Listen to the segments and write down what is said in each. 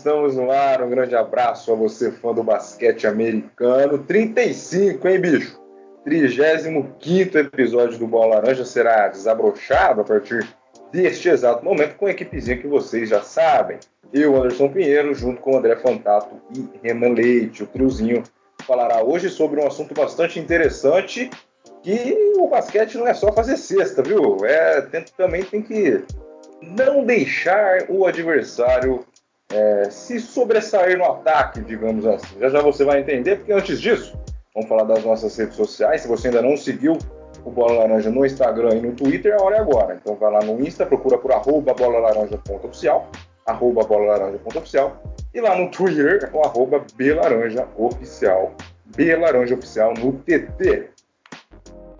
estamos no ar. Um grande abraço a você, fã do basquete americano. 35, hein, bicho? 35 episódio do Bola Laranja será desabrochado a partir deste exato momento com a equipezinha que vocês já sabem. Eu, Anderson Pinheiro, junto com André Fantato e Renan Leite. O triozinho falará hoje sobre um assunto bastante interessante que o basquete não é só fazer cesta, viu? É, tem, também tem que não deixar o adversário é, se sobressair no ataque, digamos assim. Já já você vai entender, porque antes disso, vamos falar das nossas redes sociais. Se você ainda não seguiu o Bola Laranja no Instagram e no Twitter, a hora é agora. Então vai lá no Insta, procura por arroba bolalaranja.oficial, arroba bolalaranja.oficial, e lá no Twitter, o arroba belaranjaoficial, belaranjaoficial no TT.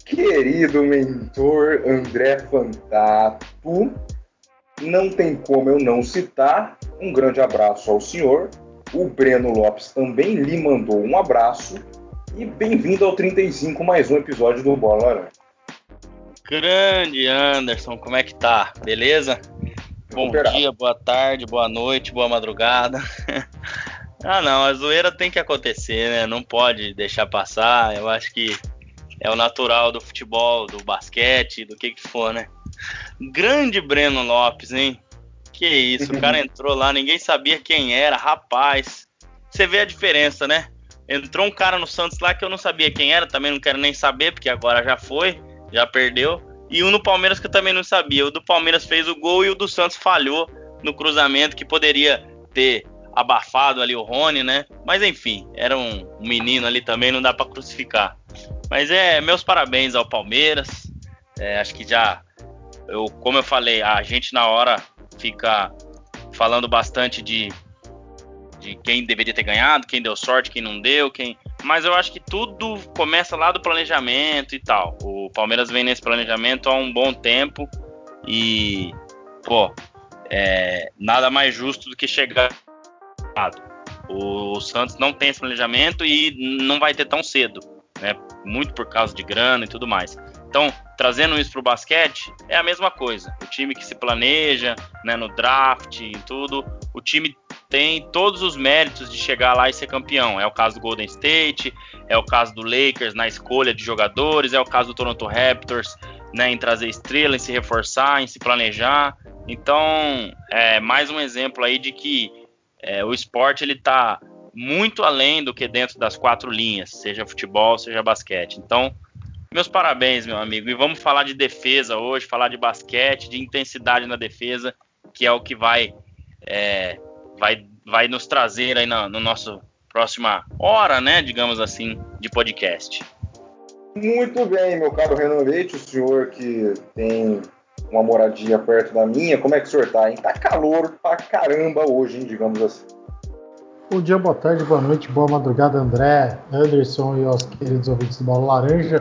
Querido mentor André Fantato, não tem como eu não citar. Um grande abraço ao senhor. O Breno Lopes também lhe mandou um abraço. E bem-vindo ao 35, mais um episódio do Bola Laranja. Grande Anderson, como é que tá? Beleza? Bom dia, boa tarde, boa noite, boa madrugada. ah, não, a zoeira tem que acontecer, né? Não pode deixar passar. Eu acho que é o natural do futebol, do basquete, do que que for, né? Grande Breno Lopes, hein? Que isso, o cara entrou lá, ninguém sabia quem era, rapaz. Você vê a diferença, né? Entrou um cara no Santos lá que eu não sabia quem era, também não quero nem saber, porque agora já foi, já perdeu. E um no Palmeiras que eu também não sabia. O do Palmeiras fez o gol e o do Santos falhou no cruzamento, que poderia ter abafado ali o Rony, né? Mas enfim, era um menino ali também, não dá para crucificar. Mas é, meus parabéns ao Palmeiras. É, acho que já eu, como eu falei, a gente na hora fica falando bastante de, de quem deveria ter ganhado, quem deu sorte, quem não deu, quem. Mas eu acho que tudo começa lá do planejamento e tal. O Palmeiras vem nesse planejamento há um bom tempo e, pô, é, nada mais justo do que chegar. O Santos não tem esse planejamento e não vai ter tão cedo, né? Muito por causa de grana e tudo mais. Então, trazendo isso para o basquete, é a mesma coisa. O time que se planeja, né, no draft e tudo, o time tem todos os méritos de chegar lá e ser campeão. É o caso do Golden State, é o caso do Lakers na escolha de jogadores, é o caso do Toronto Raptors, né, em trazer estrela, em se reforçar, em se planejar. Então, é mais um exemplo aí de que é, o esporte ele está muito além do que dentro das quatro linhas, seja futebol, seja basquete. Então, meus parabéns, meu amigo. E vamos falar de defesa hoje, falar de basquete, de intensidade na defesa, que é o que vai é, vai, vai nos trazer aí no, no nosso próxima hora, né, digamos assim, de podcast. Muito bem, meu caro Renan Leite, o senhor que tem uma moradia perto da minha, como é que o senhor tá, hein? Tá calor pra caramba hoje, hein, digamos assim. Bom dia, boa tarde, boa noite, boa madrugada, André, Anderson e aos queridos ouvintes do Bola Laranja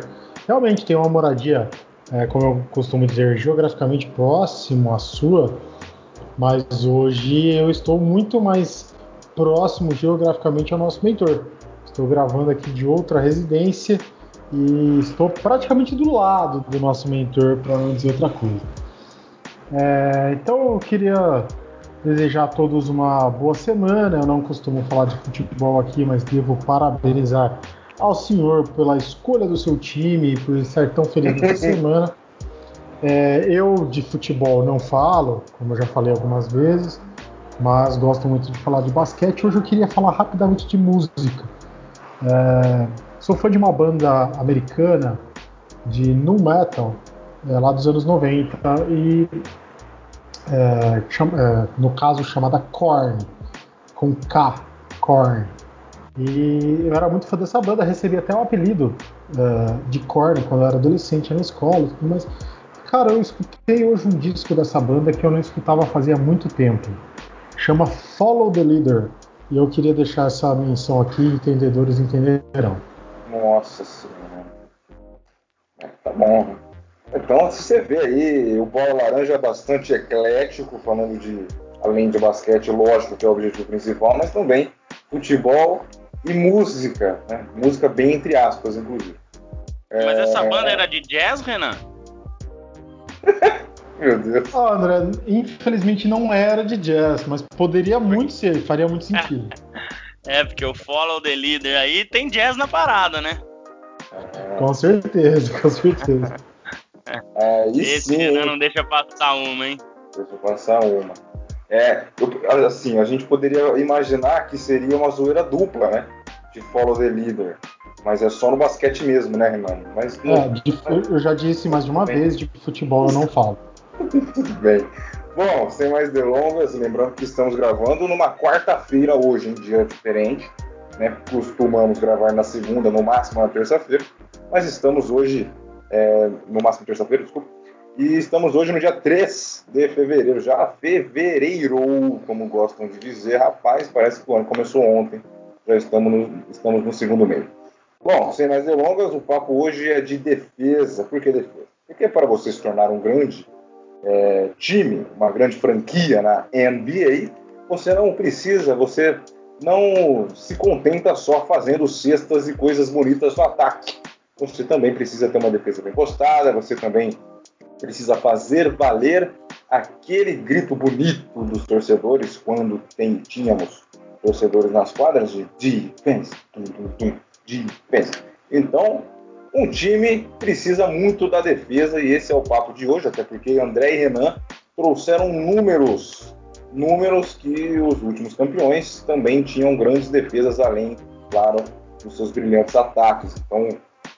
realmente tem uma moradia, é, como eu costumo dizer, geograficamente próximo à sua, mas hoje eu estou muito mais próximo geograficamente ao nosso mentor. Estou gravando aqui de outra residência e estou praticamente do lado do nosso mentor, para não dizer outra coisa. É, então eu queria desejar a todos uma boa semana. Eu não costumo falar de futebol aqui, mas devo parabenizar ao senhor pela escolha do seu time, por estar tão feliz essa semana. É, eu de futebol não falo, como eu já falei algumas vezes, mas gosto muito de falar de basquete. Hoje eu queria falar rapidamente de música. É, sou fã de uma banda americana de nu metal, é, lá dos anos 90, e é, chama, é, no caso chamada Korn, com K, Korn. E eu era muito fã dessa banda, recebi até um apelido uh, de Korn quando eu era adolescente na escola, mas cara, eu escutei hoje um disco dessa banda que eu não escutava fazia muito tempo. Chama Follow the Leader. E eu queria deixar essa menção aqui, entendedores entenderão. Nossa senhora. É, tá bom. Então, se você vê aí, o Bola Laranja é bastante eclético, falando de, além de basquete, lógico que é o objetivo principal, mas também futebol e música, né? Música bem entre aspas, inclusive. Mas é... essa banda era de jazz, Renan? Meu Deus. Oh, André, infelizmente não era de jazz, mas poderia muito ser, faria muito sentido. é, porque o Follow the Leader aí tem jazz na parada, né? Com certeza, com certeza. É, Esse sim, não deixa passar uma, hein? Deixa passar uma. É, assim, a gente poderia imaginar que seria uma zoeira dupla, né? De Follow the Leader. Mas é só no basquete mesmo, né, Renan? Mas, é, de, eu já disse mais de uma vez, de futebol eu não falo. Tudo bem. Bom, sem mais delongas, lembrando que estamos gravando numa quarta-feira hoje, em dia diferente. Né? Costumamos gravar na segunda, no máximo na terça-feira. Mas estamos hoje, é, no máximo terça-feira, desculpa. E estamos hoje no dia 3 de fevereiro, já fevereiro, como gostam de dizer. Rapaz, parece que o ano começou ontem. Já estamos no, estamos no segundo mês. Bom, sem mais delongas, o papo hoje é de defesa. Por que defesa? Porque para você se tornar um grande é, time, uma grande franquia na NBA, você não precisa, você não se contenta só fazendo cestas e coisas bonitas no ataque. Você também precisa ter uma defesa bem postada, você também precisa fazer valer aquele grito bonito dos torcedores quando tem, tínhamos torcedores nas quadras de defense, defense. Então, um time precisa muito da defesa e esse é o papo de hoje, até porque André e Renan trouxeram números, números que os últimos campeões também tinham grandes defesas além, claro, dos seus brilhantes ataques. Então,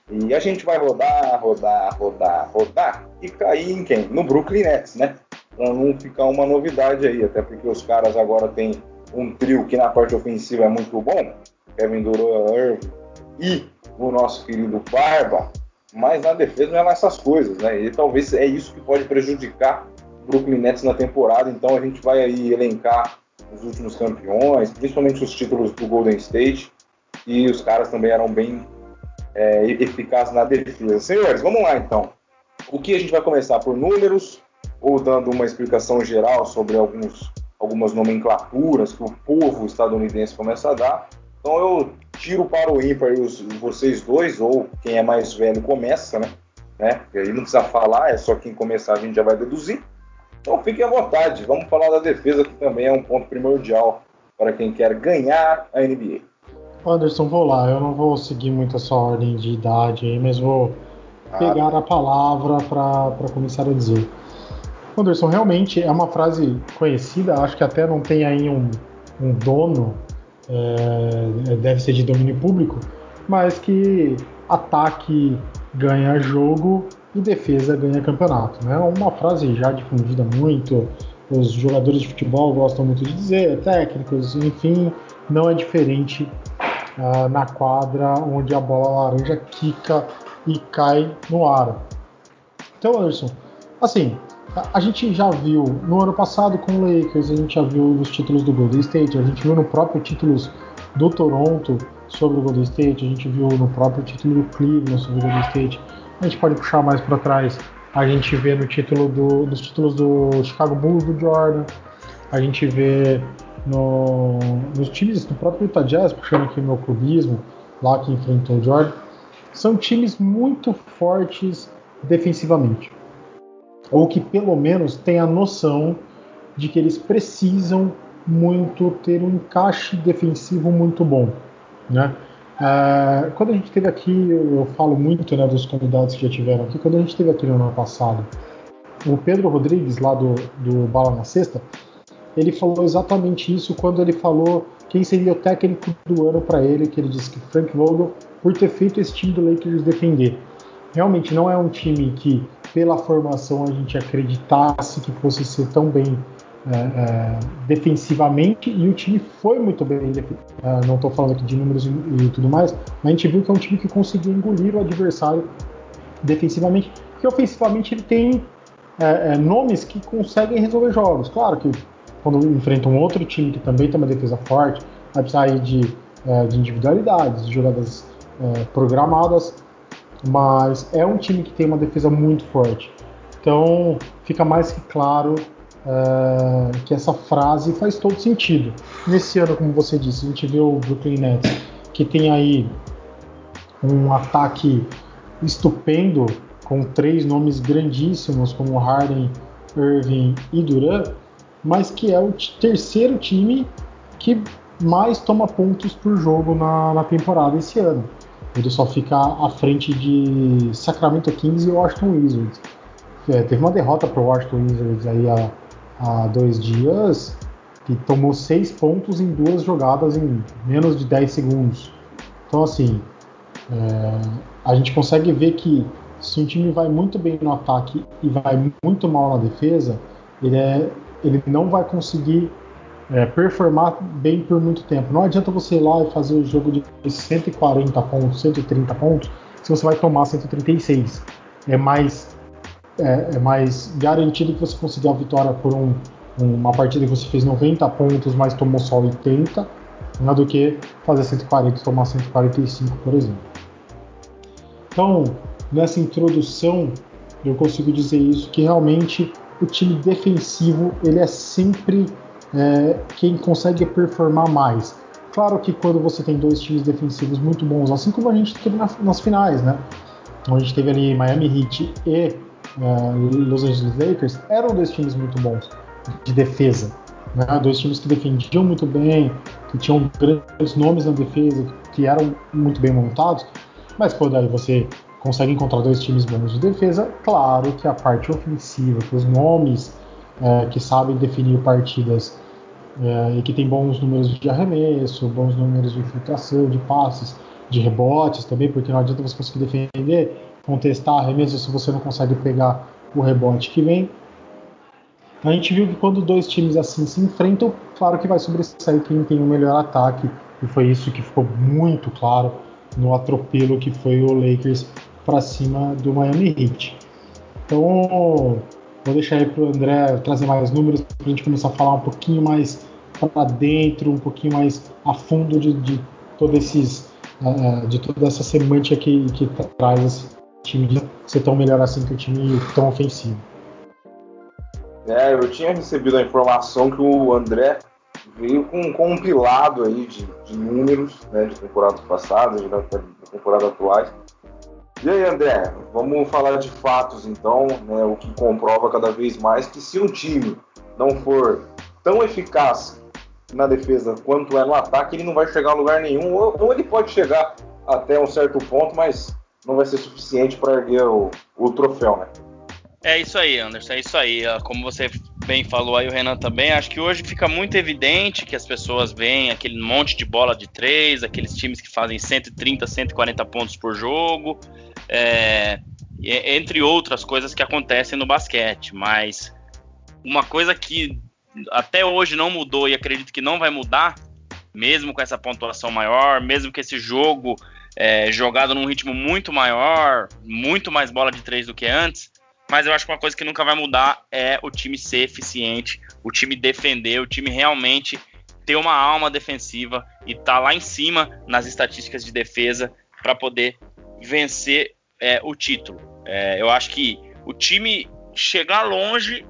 e a gente vai rodar, rodar, rodar, rodar e cair em quem? No Brooklyn Nets, né? Para não ficar uma novidade aí, até porque os caras agora têm um trio que na parte ofensiva é muito bom, Kevin Durant, e o nosso querido Barba, mas na defesa não é lá essas coisas, né? E talvez é isso que pode prejudicar o Brooklyn Nets na temporada, então a gente vai aí elencar os últimos campeões, principalmente os títulos do Golden State, e os caras também eram bem é, eficaz na defesa. Senhores, vamos lá então. O que a gente vai começar por números ou dando uma explicação geral sobre alguns, algumas nomenclaturas que o povo estadunidense começa a dar. Então eu tiro para o ímpar os, vocês dois, ou quem é mais velho começa, né? né? E aí não precisa falar, é só quem começar a gente já vai deduzir. Então fiquem à vontade, vamos falar da defesa que também é um ponto primordial para quem quer ganhar a NBA. Anderson, vou lá. Eu não vou seguir muito a sua ordem de idade aí, mas vou ah. pegar a palavra para começar a dizer. Anderson, realmente é uma frase conhecida, acho que até não tem aí um, um dono, é, deve ser de domínio público, mas que ataque ganha jogo e defesa ganha campeonato. É né? uma frase já difundida muito, os jogadores de futebol gostam muito de dizer, técnicos, enfim, não é diferente uh, na quadra onde a bola laranja quica e cai no ar. Então, Anderson, assim, a, a gente já viu no ano passado com o Lakers, a gente já viu nos títulos do Golden State, a gente viu no próprio títulos do Toronto sobre o Golden State, a gente viu no próprio título do Cleveland sobre o Golden State. A gente pode puxar mais para trás, a gente vê no título do, nos títulos do Chicago Bulls do Jordan, a gente vê no, nos times do próprio Utah Jazz, puxando aqui o meu clubismo, lá que enfrentou o Jordan, são times muito fortes defensivamente. Ou que pelo menos têm a noção de que eles precisam muito ter um encaixe defensivo muito bom. Né? É, quando a gente teve aqui, eu falo muito né, dos convidados que já tiveram aqui, quando a gente teve aqui no ano passado, o Pedro Rodrigues, lá do, do Bala na Sexta, ele falou exatamente isso quando ele falou quem seria o técnico do ano para ele, que ele disse que Frank Vogel, por ter feito esse time do Lakers defender. Realmente não é um time que, pela formação, a gente acreditasse que fosse ser tão bem é, é, defensivamente e o time foi muito bem. É, não estou falando aqui de números e, e, tudo mais, mas a gente viu que é um time que conseguiu engolir o adversário defensivamente, porque ofensivamente ele tem é, é, nomes que conseguem resolver jogos. Claro que quando enfrenta um outro time que também tem uma defesa forte, vai precisar de, é, de individualidades, de jogadas é, programadas, mas é um time que tem uma defesa muito forte. Então fica mais que claro é, que essa frase faz todo sentido. Nesse ano, como você disse, a gente vê o Brooklyn Nets, que tem aí um ataque estupendo, com três nomes grandíssimos como Harden, Irving e Duran, mas que é o terceiro time que mais toma pontos por jogo na, na temporada esse ano. Ele só fica à frente de Sacramento Kings e Washington Wizards. É, teve uma derrota para o Washington Wizards aí há, há dois dias, que tomou seis pontos em duas jogadas em menos de 10 segundos. Então, assim, é, a gente consegue ver que se um time vai muito bem no ataque e vai muito mal na defesa, ele, é, ele não vai conseguir é, performar bem por muito tempo. Não adianta você ir lá e fazer o jogo de 140 pontos, 130 pontos, se você vai tomar 136. É mais, é, é mais garantido que você conseguir a vitória por um, uma partida que você fez 90 pontos, mas tomou só 80, né, do que fazer 140 e tomar 145, por exemplo. Então, nessa introdução, eu consigo dizer isso, que realmente o time defensivo ele é sempre é, quem consegue performar mais. Claro que quando você tem dois times defensivos muito bons, assim como a gente teve nas, nas finais, né? Então a gente teve ali Miami Heat e é, Los Angeles Lakers, eram dois times muito bons de defesa. Né? Dois times que defendiam muito bem, que tinham grandes nomes na defesa, que eram muito bem montados. Mas quando aí você consegue encontrar dois times bons de defesa, claro que a parte ofensiva, que os nomes é, que sabem definir partidas é, e que tem bons números de arremesso, bons números de infiltração, de passes, de rebotes também, porque não adianta você conseguir defender, contestar arremesso se você não consegue pegar o rebote que vem. A gente viu que quando dois times assim se enfrentam, claro que vai sobressair quem tem o melhor ataque, e foi isso que ficou muito claro no atropelo que foi o Lakers para cima do Miami Heat. Então, Vou deixar aí para o André trazer mais números para a gente começar a falar um pouquinho mais para dentro, um pouquinho mais a fundo de, de todo esses, uh, de toda essa semântica que, que traz esse time de ser tão melhor assim que o time tão ofensivo. É, eu tinha recebido a informação que o André veio com um compilado aí de, de números né, de temporadas passadas, de, de temporada atuais, e aí, André, vamos falar de fatos então, né, o que comprova cada vez mais que se um time não for tão eficaz na defesa quanto é no ataque, ele não vai chegar a lugar nenhum, ou, ou ele pode chegar até um certo ponto, mas não vai ser suficiente para erguer o, o troféu, né? É isso aí, Anderson, é isso aí. Como você bem falou aí, o Renan também, acho que hoje fica muito evidente que as pessoas veem aquele monte de bola de três, aqueles times que fazem 130, 140 pontos por jogo, é, entre outras coisas que acontecem no basquete. Mas uma coisa que até hoje não mudou e acredito que não vai mudar, mesmo com essa pontuação maior, mesmo com esse jogo é, jogado num ritmo muito maior, muito mais bola de três do que antes. Mas eu acho que uma coisa que nunca vai mudar é o time ser eficiente, o time defender, o time realmente ter uma alma defensiva e estar tá lá em cima nas estatísticas de defesa para poder vencer é, o título. É, eu acho que o time chegar longe,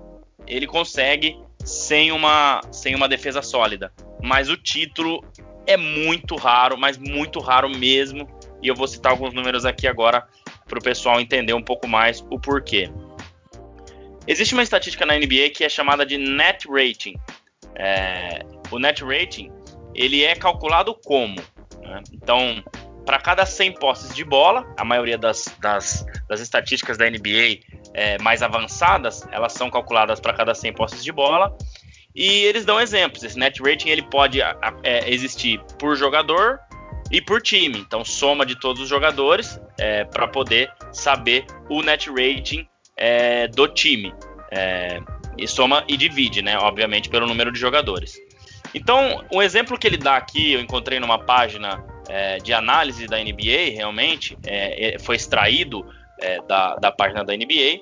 ele consegue sem uma, sem uma defesa sólida. Mas o título é muito raro, mas muito raro mesmo. E eu vou citar alguns números aqui agora para o pessoal entender um pouco mais o porquê. Existe uma estatística na NBA que é chamada de net rating. É, o net rating ele é calculado como? Né? Então, para cada 100 posses de bola, a maioria das, das, das estatísticas da NBA é, mais avançadas, elas são calculadas para cada 100 posses de bola. E eles dão exemplos. Esse net rating ele pode é, existir por jogador e por time. Então, soma de todos os jogadores é, para poder saber o net rating é, do time. É, e soma e divide, né? Obviamente, pelo número de jogadores. Então, um exemplo que ele dá aqui, eu encontrei numa página é, de análise da NBA, realmente, é, é, foi extraído é, da, da página da NBA.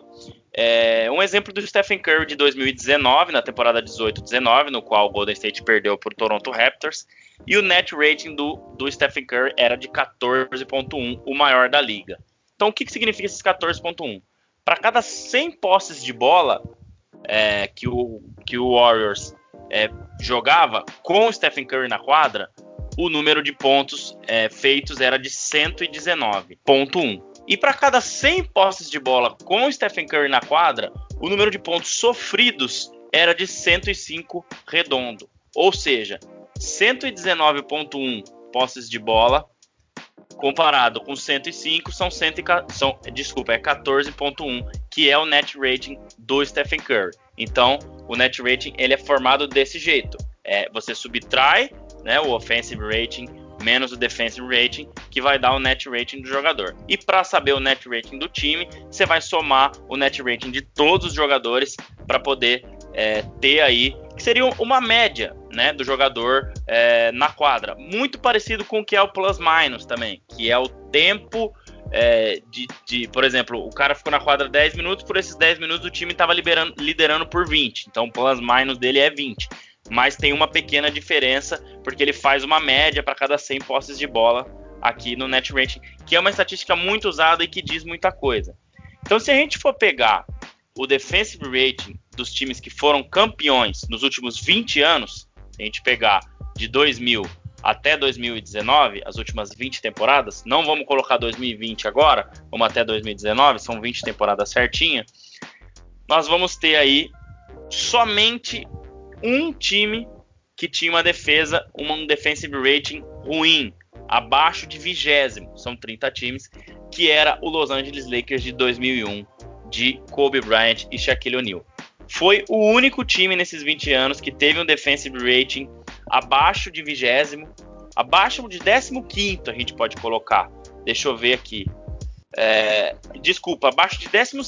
É, um exemplo do Stephen Curry de 2019, na temporada 18-19, no qual o Golden State perdeu para o Toronto Raptors, e o net rating do, do Stephen Curry era de 14.1, o maior da liga. Então, o que, que significa esses 14.1? Para cada 100 posses de bola é, que, o, que o Warriors é, jogava com o Stephen Curry na quadra, o número de pontos é, feitos era de 119.1. E para cada 100 posses de bola com Stephen Curry na quadra, o número de pontos sofridos era de 105 redondo. Ou seja, 119.1 posses de bola comparado com 105 são, 100, são desculpa, é 14.1, que é o net rating do Stephen Curry. Então, o net rating ele é formado desse jeito. É, você subtrai né, o offensive rating menos o defensive rating, que vai dar o net rating do jogador. E para saber o net rating do time, você vai somar o net rating de todos os jogadores para poder é, ter aí que seria uma média né, do jogador é, na quadra. Muito parecido com o que é o plus minus também, que é o tempo é, de, de, por exemplo, o cara ficou na quadra 10 minutos, por esses 10 minutos o time estava liderando por 20. Então o plus minus dele é 20 mas tem uma pequena diferença porque ele faz uma média para cada 100 posses de bola aqui no net rating, que é uma estatística muito usada e que diz muita coisa. Então, se a gente for pegar o defensive rating dos times que foram campeões nos últimos 20 anos, se a gente pegar de 2000 até 2019, as últimas 20 temporadas, não vamos colocar 2020 agora, vamos até 2019, são 20 temporadas certinha. Nós vamos ter aí somente um time que tinha uma defesa, um defensive rating ruim, abaixo de vigésimo, são 30 times, que era o Los Angeles Lakers de 2001, de Kobe Bryant e Shaquille O'Neal. Foi o único time nesses 20 anos que teve um defensive rating abaixo de vigésimo, abaixo de 15 a gente pode colocar. Deixa eu ver aqui. É, desculpa, abaixo de 12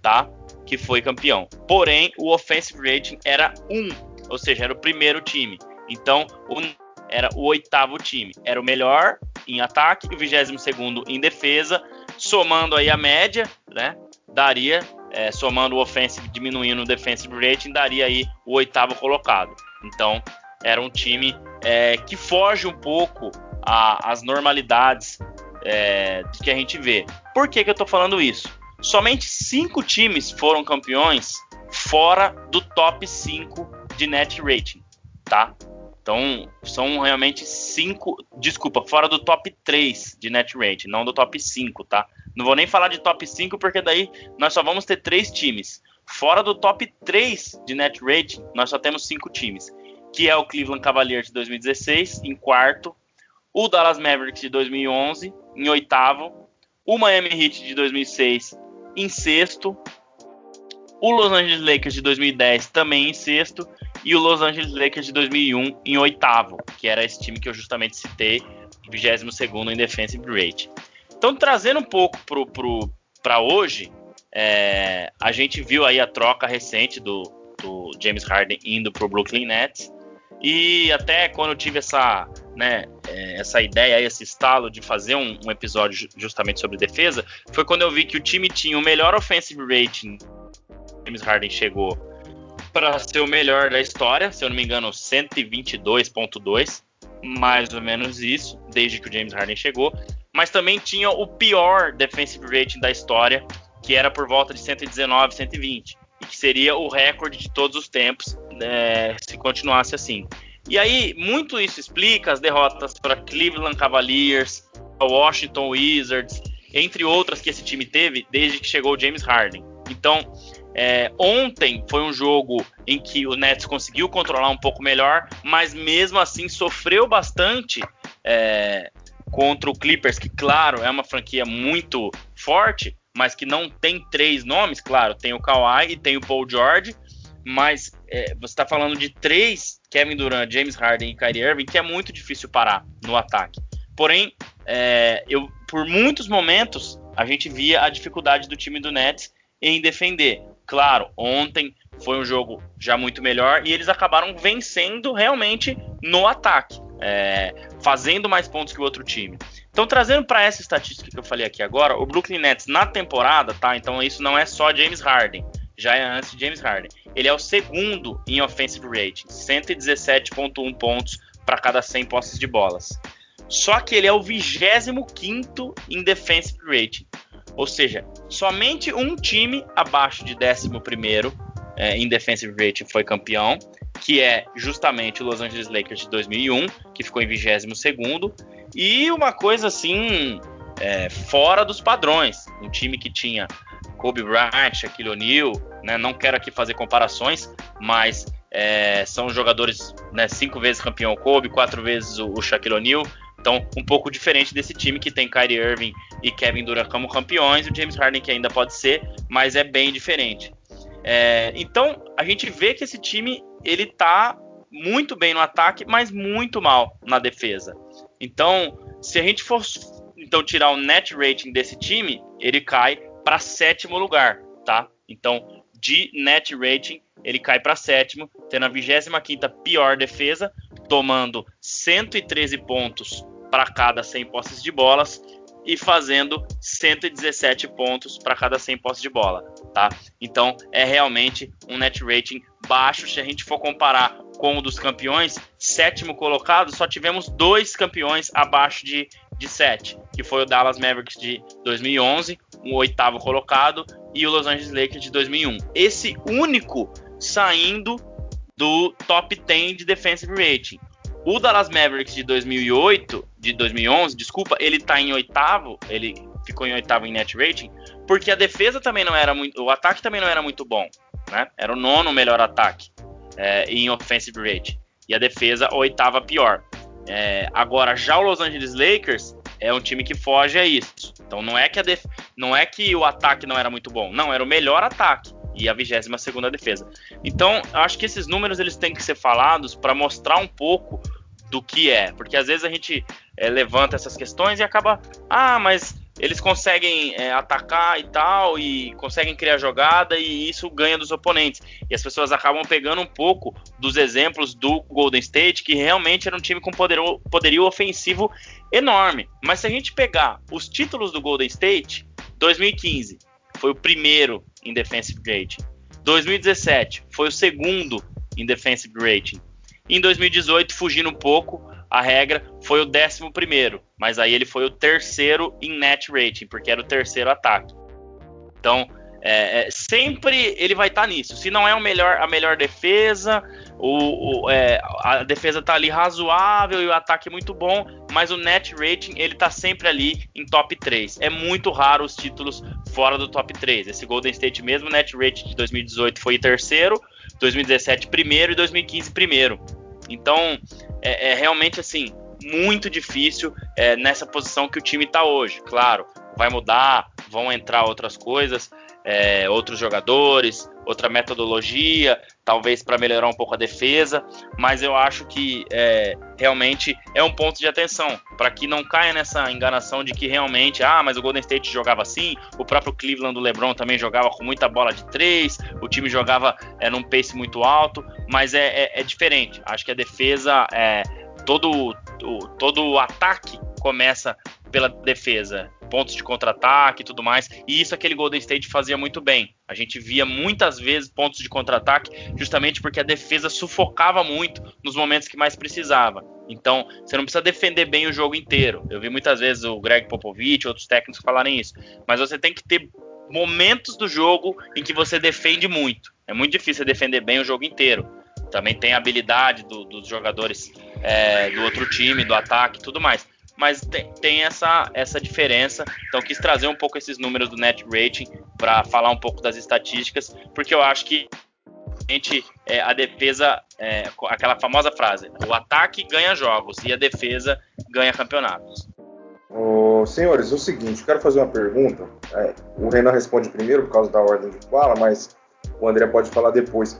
tá? Que foi campeão. Porém, o offensive rating era 1, ou seja, era o primeiro time. Então, o, era o oitavo time. Era o melhor em ataque e o vigésimo segundo em defesa. Somando aí a média, né? Daria, é, somando o offensive diminuindo o defensive rating, daria aí o oitavo colocado. Então, era um time é, que foge um pouco às normalidades é, que a gente vê. Por que, que eu estou falando isso? Somente cinco times foram campeões fora do top 5 de net rating, tá? Então, são realmente cinco. Desculpa, fora do top 3 de net rating, não do top 5, tá? Não vou nem falar de top 5, porque daí nós só vamos ter três times. Fora do top 3 de net rating, nós só temos cinco times. Que é o Cleveland Cavaliers de 2016, em quarto. O Dallas Mavericks de 2011, em oitavo. O Miami Heat de 2006, em sexto. O Los Angeles Lakers de 2010 também em sexto. E o Los Angeles Lakers de 2001 em oitavo, que era esse time que eu justamente citei, 22 em defensive rate. Então, trazendo um pouco para hoje, é, a gente viu aí a troca recente do, do James Harden indo para o Brooklyn Nets. E até quando eu tive essa, né, é, essa ideia, esse estalo de fazer um, um, episódio justamente sobre defesa, foi quando eu vi que o time tinha o melhor offensive rating. James Harden chegou para ser o melhor da história, se eu não me engano, 122.2, mais ou menos isso, desde que o James Harden chegou. Mas também tinha o pior defensive rating da história, que era por volta de 119, 120, e que seria o recorde de todos os tempos é, se continuasse assim. E aí, muito isso explica as derrotas para Cleveland Cavaliers, Washington Wizards, entre outras que esse time teve desde que chegou o James Harden. Então, é, ontem foi um jogo em que o Nets conseguiu controlar um pouco melhor, mas mesmo assim sofreu bastante é, contra o Clippers, que, claro, é uma franquia muito forte, mas que não tem três nomes. Claro, tem o Kawhi e tem o Paul George, mas é, você está falando de três, Kevin Durant, James Harden e Kyrie Irving, que é muito difícil parar no ataque. Porém, é, eu, por muitos momentos, a gente via a dificuldade do time do Nets em defender. Claro, ontem foi um jogo já muito melhor e eles acabaram vencendo realmente no ataque, é, fazendo mais pontos que o outro time. Então, trazendo para essa estatística que eu falei aqui agora, o Brooklyn Nets na temporada, tá? Então, isso não é só James Harden já é antes de James Harden. Ele é o segundo em offensive rating, 117.1 pontos para cada 100 posses de bolas. Só que ele é o 25 em defensive rating. Ou seja, somente um time abaixo de 11 é, em defensive rating foi campeão, que é justamente o Los Angeles Lakers de 2001, que ficou em 22 E uma coisa assim, é, fora dos padrões. Um time que tinha Kobe Bryant, Shaquille O'Neal, né? Não quero aqui fazer comparações, mas é, são jogadores, né, cinco vezes campeão Kobe, quatro vezes o, o Shaquille O'Neal, então um pouco diferente desse time que tem Kyrie Irving e Kevin Durant como campeões, e o James Harden que ainda pode ser, mas é bem diferente. É, então a gente vê que esse time ele tá muito bem no ataque, mas muito mal na defesa. Então, se a gente for então tirar o net rating desse time, ele cai para sétimo lugar, tá? Então, de net rating, ele cai para sétimo, tendo a 25 pior defesa, tomando 113 pontos para cada 100 posses de bolas e fazendo 117 pontos para cada 100 posses de bola, tá? Então é realmente um net rating baixo se a gente for comparar com o dos campeões, sétimo colocado, só tivemos dois campeões abaixo de, de 7, que foi o Dallas Mavericks de 2011, o oitavo colocado, e o Los Angeles Lakers de 2001. Esse único saindo do top 10 de defensive rating. O Dallas Mavericks de 2008, de 2011, desculpa, ele tá em oitavo, ele ficou em oitavo em net rating, porque a defesa também não era muito, o ataque também não era muito bom, né? Era o nono melhor ataque é, em offensive rating e a defesa oitava pior. É, agora já o Los Angeles Lakers é um time que foge a isso. Então não é que def... não é que o ataque não era muito bom, não era o melhor ataque e a 22 segunda defesa. Então, acho que esses números eles têm que ser falados para mostrar um pouco do que é, porque às vezes a gente é, levanta essas questões e acaba, ah, mas eles conseguem é, atacar e tal, e conseguem criar jogada, e isso ganha dos oponentes. E as pessoas acabam pegando um pouco dos exemplos do Golden State, que realmente era um time com poderio, poderio ofensivo enorme. Mas se a gente pegar os títulos do Golden State, 2015 foi o primeiro em defensive rating. 2017 foi o segundo em defensive rating. Em 2018, fugindo um pouco, a regra foi o décimo primeiro, mas aí ele foi o terceiro em net rating, porque era o terceiro ataque. Então, é, é, sempre ele vai estar tá nisso. Se não é o melhor, a melhor defesa, o, o é, a defesa está ali razoável e o ataque muito bom, mas o net rating ele tá sempre ali em top 3. É muito raro os títulos fora do top 3. Esse Golden State mesmo, net rating de 2018 foi terceiro, 2017 primeiro e 2015 primeiro. Então, é, é realmente assim, muito difícil é, nessa posição que o time está hoje. Claro, vai mudar, vão entrar outras coisas, é, outros jogadores, outra metodologia, talvez para melhorar um pouco a defesa, mas eu acho que é, realmente é um ponto de atenção para que não caia nessa enganação de que realmente, ah, mas o Golden State jogava assim, o próprio Cleveland do LeBron também jogava com muita bola de três, o time jogava é, num pace muito alto, mas é, é, é diferente. Acho que a defesa, é, todo, todo o ataque começa pela defesa pontos de contra-ataque e tudo mais. E isso aquele Golden State fazia muito bem. A gente via muitas vezes pontos de contra-ataque, justamente porque a defesa sufocava muito nos momentos que mais precisava. Então, você não precisa defender bem o jogo inteiro. Eu vi muitas vezes o Greg Popovich, outros técnicos falarem isso. Mas você tem que ter momentos do jogo em que você defende muito. É muito difícil defender bem o jogo inteiro. Também tem a habilidade do, dos jogadores é, do outro time, do ataque e tudo mais mas tem, tem, essa, essa diferença. Então, quis trazer um pouco esses números do net rating para falar um pouco das estatísticas, porque eu acho que a gente, é, a defesa, é, aquela famosa frase, o ataque ganha jogos e a defesa ganha campeonatos. Ô, senhores, o seguinte, quero fazer uma pergunta. É, o Renan responde primeiro por causa da ordem de fala, mas o André pode falar depois.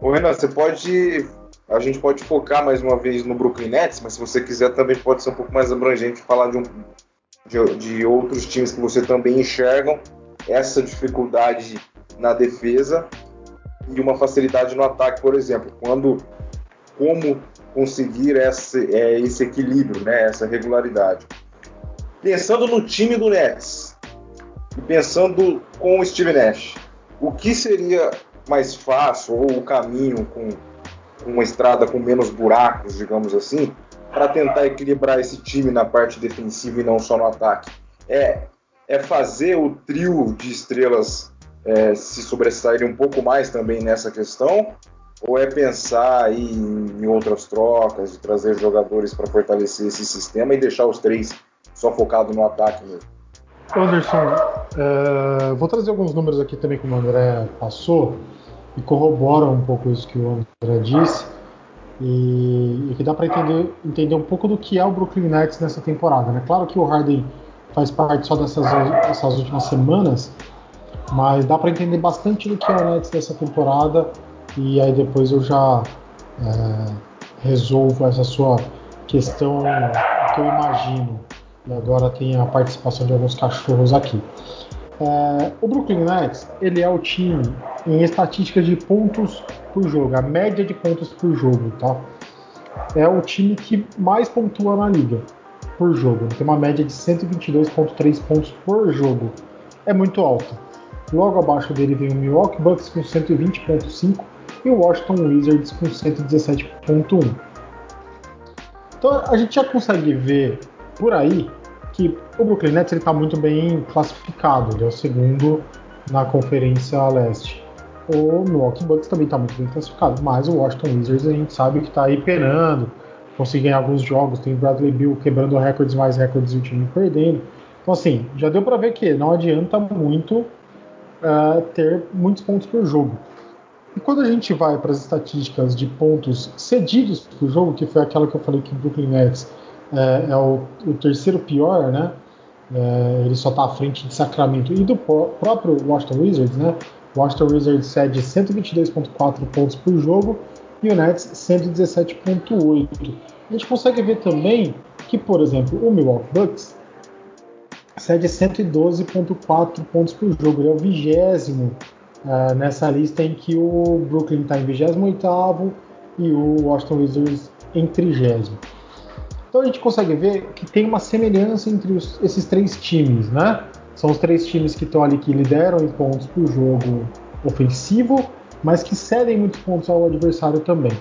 O Renan, você pode a gente pode focar mais uma vez no Brooklyn Nets, mas se você quiser também pode ser um pouco mais abrangente falar de, um, de, de outros times que você também enxergam essa dificuldade na defesa e uma facilidade no ataque, por exemplo. Quando como conseguir esse, é, esse equilíbrio, né, essa regularidade. Pensando no time do Nets e pensando com o Steve Nash, o que seria mais fácil ou o caminho com uma estrada com menos buracos, digamos assim, para tentar equilibrar esse time na parte defensiva e não só no ataque. É, é fazer o trio de estrelas é, se sobressair um pouco mais também nessa questão, ou é pensar aí em, outras trocas, de trazer jogadores para fortalecer esse sistema e deixar os três só focados no ataque mesmo? Anderson, uh, vou trazer alguns números aqui também como o André passou e corrobora um pouco isso que o André disse e, e que dá para entender, entender um pouco do que é o Brooklyn Nets nessa temporada. Né? Claro que o Harden faz parte só dessas, dessas últimas semanas, mas dá para entender bastante do que é o Nets dessa temporada e aí depois eu já é, resolvo essa sua questão que eu imagino. E agora tem a participação de alguns cachorros aqui. É, o Brooklyn Nets ele é o time em estatísticas de pontos por jogo, a média de pontos por jogo, tá? É o time que mais pontua na liga por jogo. Tem uma média de 122,3 pontos por jogo. É muito alto. Logo abaixo dele vem o Milwaukee Bucks com 120,5 e o Washington Wizards com 117,1. Então a gente já consegue ver por aí que o Brooklyn Nets está muito bem classificado, ele é o segundo na Conferência Leste. O Milwaukee Bucks também está muito bem classificado, mas o Washington Wizards a gente sabe que está aí penando, conseguir ganhar alguns jogos, tem Bradley Bill quebrando recordes mais recordes e o time perdendo. Então assim, já deu para ver que não adianta muito uh, ter muitos pontos por jogo. E quando a gente vai para as estatísticas de pontos cedidos por jogo, que foi aquela que eu falei que o Brooklyn Nets é, é o, o, terceiro pior, né? É, ele só está à frente de Sacramento e do próprio Washington Wizards, né? Washington Wizards cede 122,4 pontos por jogo e o Nets 117,8. A gente consegue ver também que, por exemplo, o Milwaukee Bucks cede 112,4 pontos por jogo. Ele é o vigésimo uh, nessa lista em que o Brooklyn está em 28 e o Washington Wizards em 30. Então a gente consegue ver que tem uma semelhança entre os, esses três times, né? São os três times que estão ali que lideram em pontos por jogo ofensivo, mas que cedem muitos pontos ao adversário também.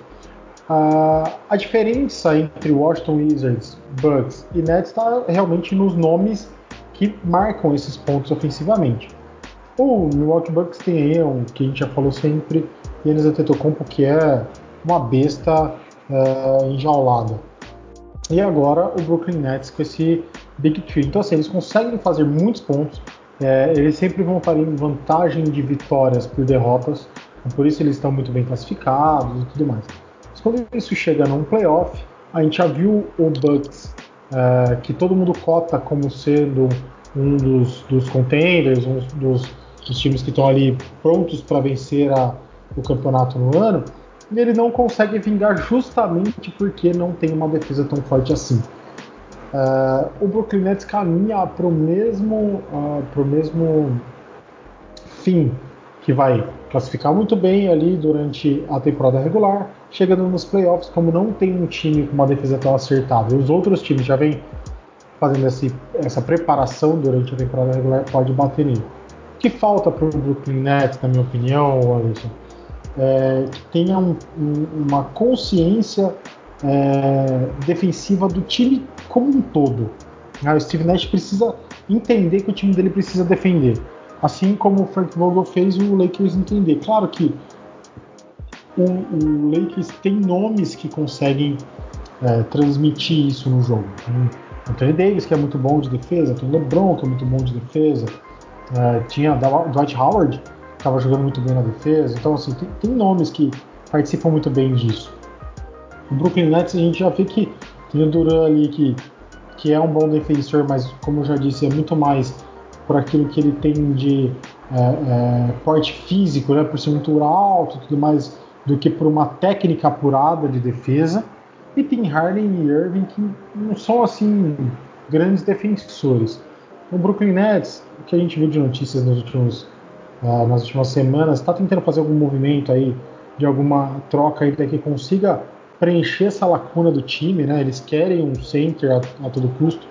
Uh, a diferença entre Washington Wizards, Bucks e Nets está realmente nos nomes que marcam esses pontos ofensivamente. O Milwaukee Bucks tem aí um que a gente já falou sempre, Yannis Antetokounmpo, que é uma besta uh, enjaulada. E agora o Brooklyn Nets com esse Big Tree. Então assim, eles conseguem fazer muitos pontos, é, eles sempre vão estar em vantagem de vitórias por derrotas, por isso eles estão muito bem classificados e tudo mais. Mas quando isso chega num playoff, a gente já viu o Bucks é, que todo mundo cota como sendo um dos, dos contenders, um dos, dos times que estão ali prontos para vencer a, o campeonato no ano, e ele não consegue vingar justamente porque não tem uma defesa tão forte assim. Uh, o Brooklyn Nets caminha para o mesmo, uh, mesmo fim que vai classificar muito bem ali durante a temporada regular, chegando nos playoffs, como não tem um time com uma defesa tão acertada, e os outros times já vêm fazendo esse, essa preparação durante a temporada regular, pode bater nele. O que falta para o Brooklyn Nets, na minha opinião, Alisson, é que tenha um, um, uma consciência é, defensiva do time como um todo. Ah, o Steve Nash precisa entender que o time dele precisa defender. Assim como o Frank Vogel fez o Lakers entender. Claro que o, o Lakers tem nomes que conseguem é, transmitir isso no jogo. Tem Anthony Davis, que é muito bom de defesa, tem LeBron, que é muito bom de defesa, é, tinha Dwight Howard, estava jogando muito bem na defesa. Então, assim, tem, tem, nomes que participam muito bem disso. O Brooklyn Nets, a gente já vê que tem o Duran ali, que, que é um bom defensor, mas, como eu já disse, é muito mais por aquilo que ele tem de é, é, porte físico, né, por ser muito alto tudo mais, do que por uma técnica apurada de defesa. E tem Harden e Irving que não são assim grandes defensores. O Brooklyn Nets, o que a gente viu de notícias nos últimos, uh, nas últimas semanas, está tentando fazer algum movimento aí de alguma troca aí que consiga preencher essa lacuna do time, né? Eles querem um center a, a todo custo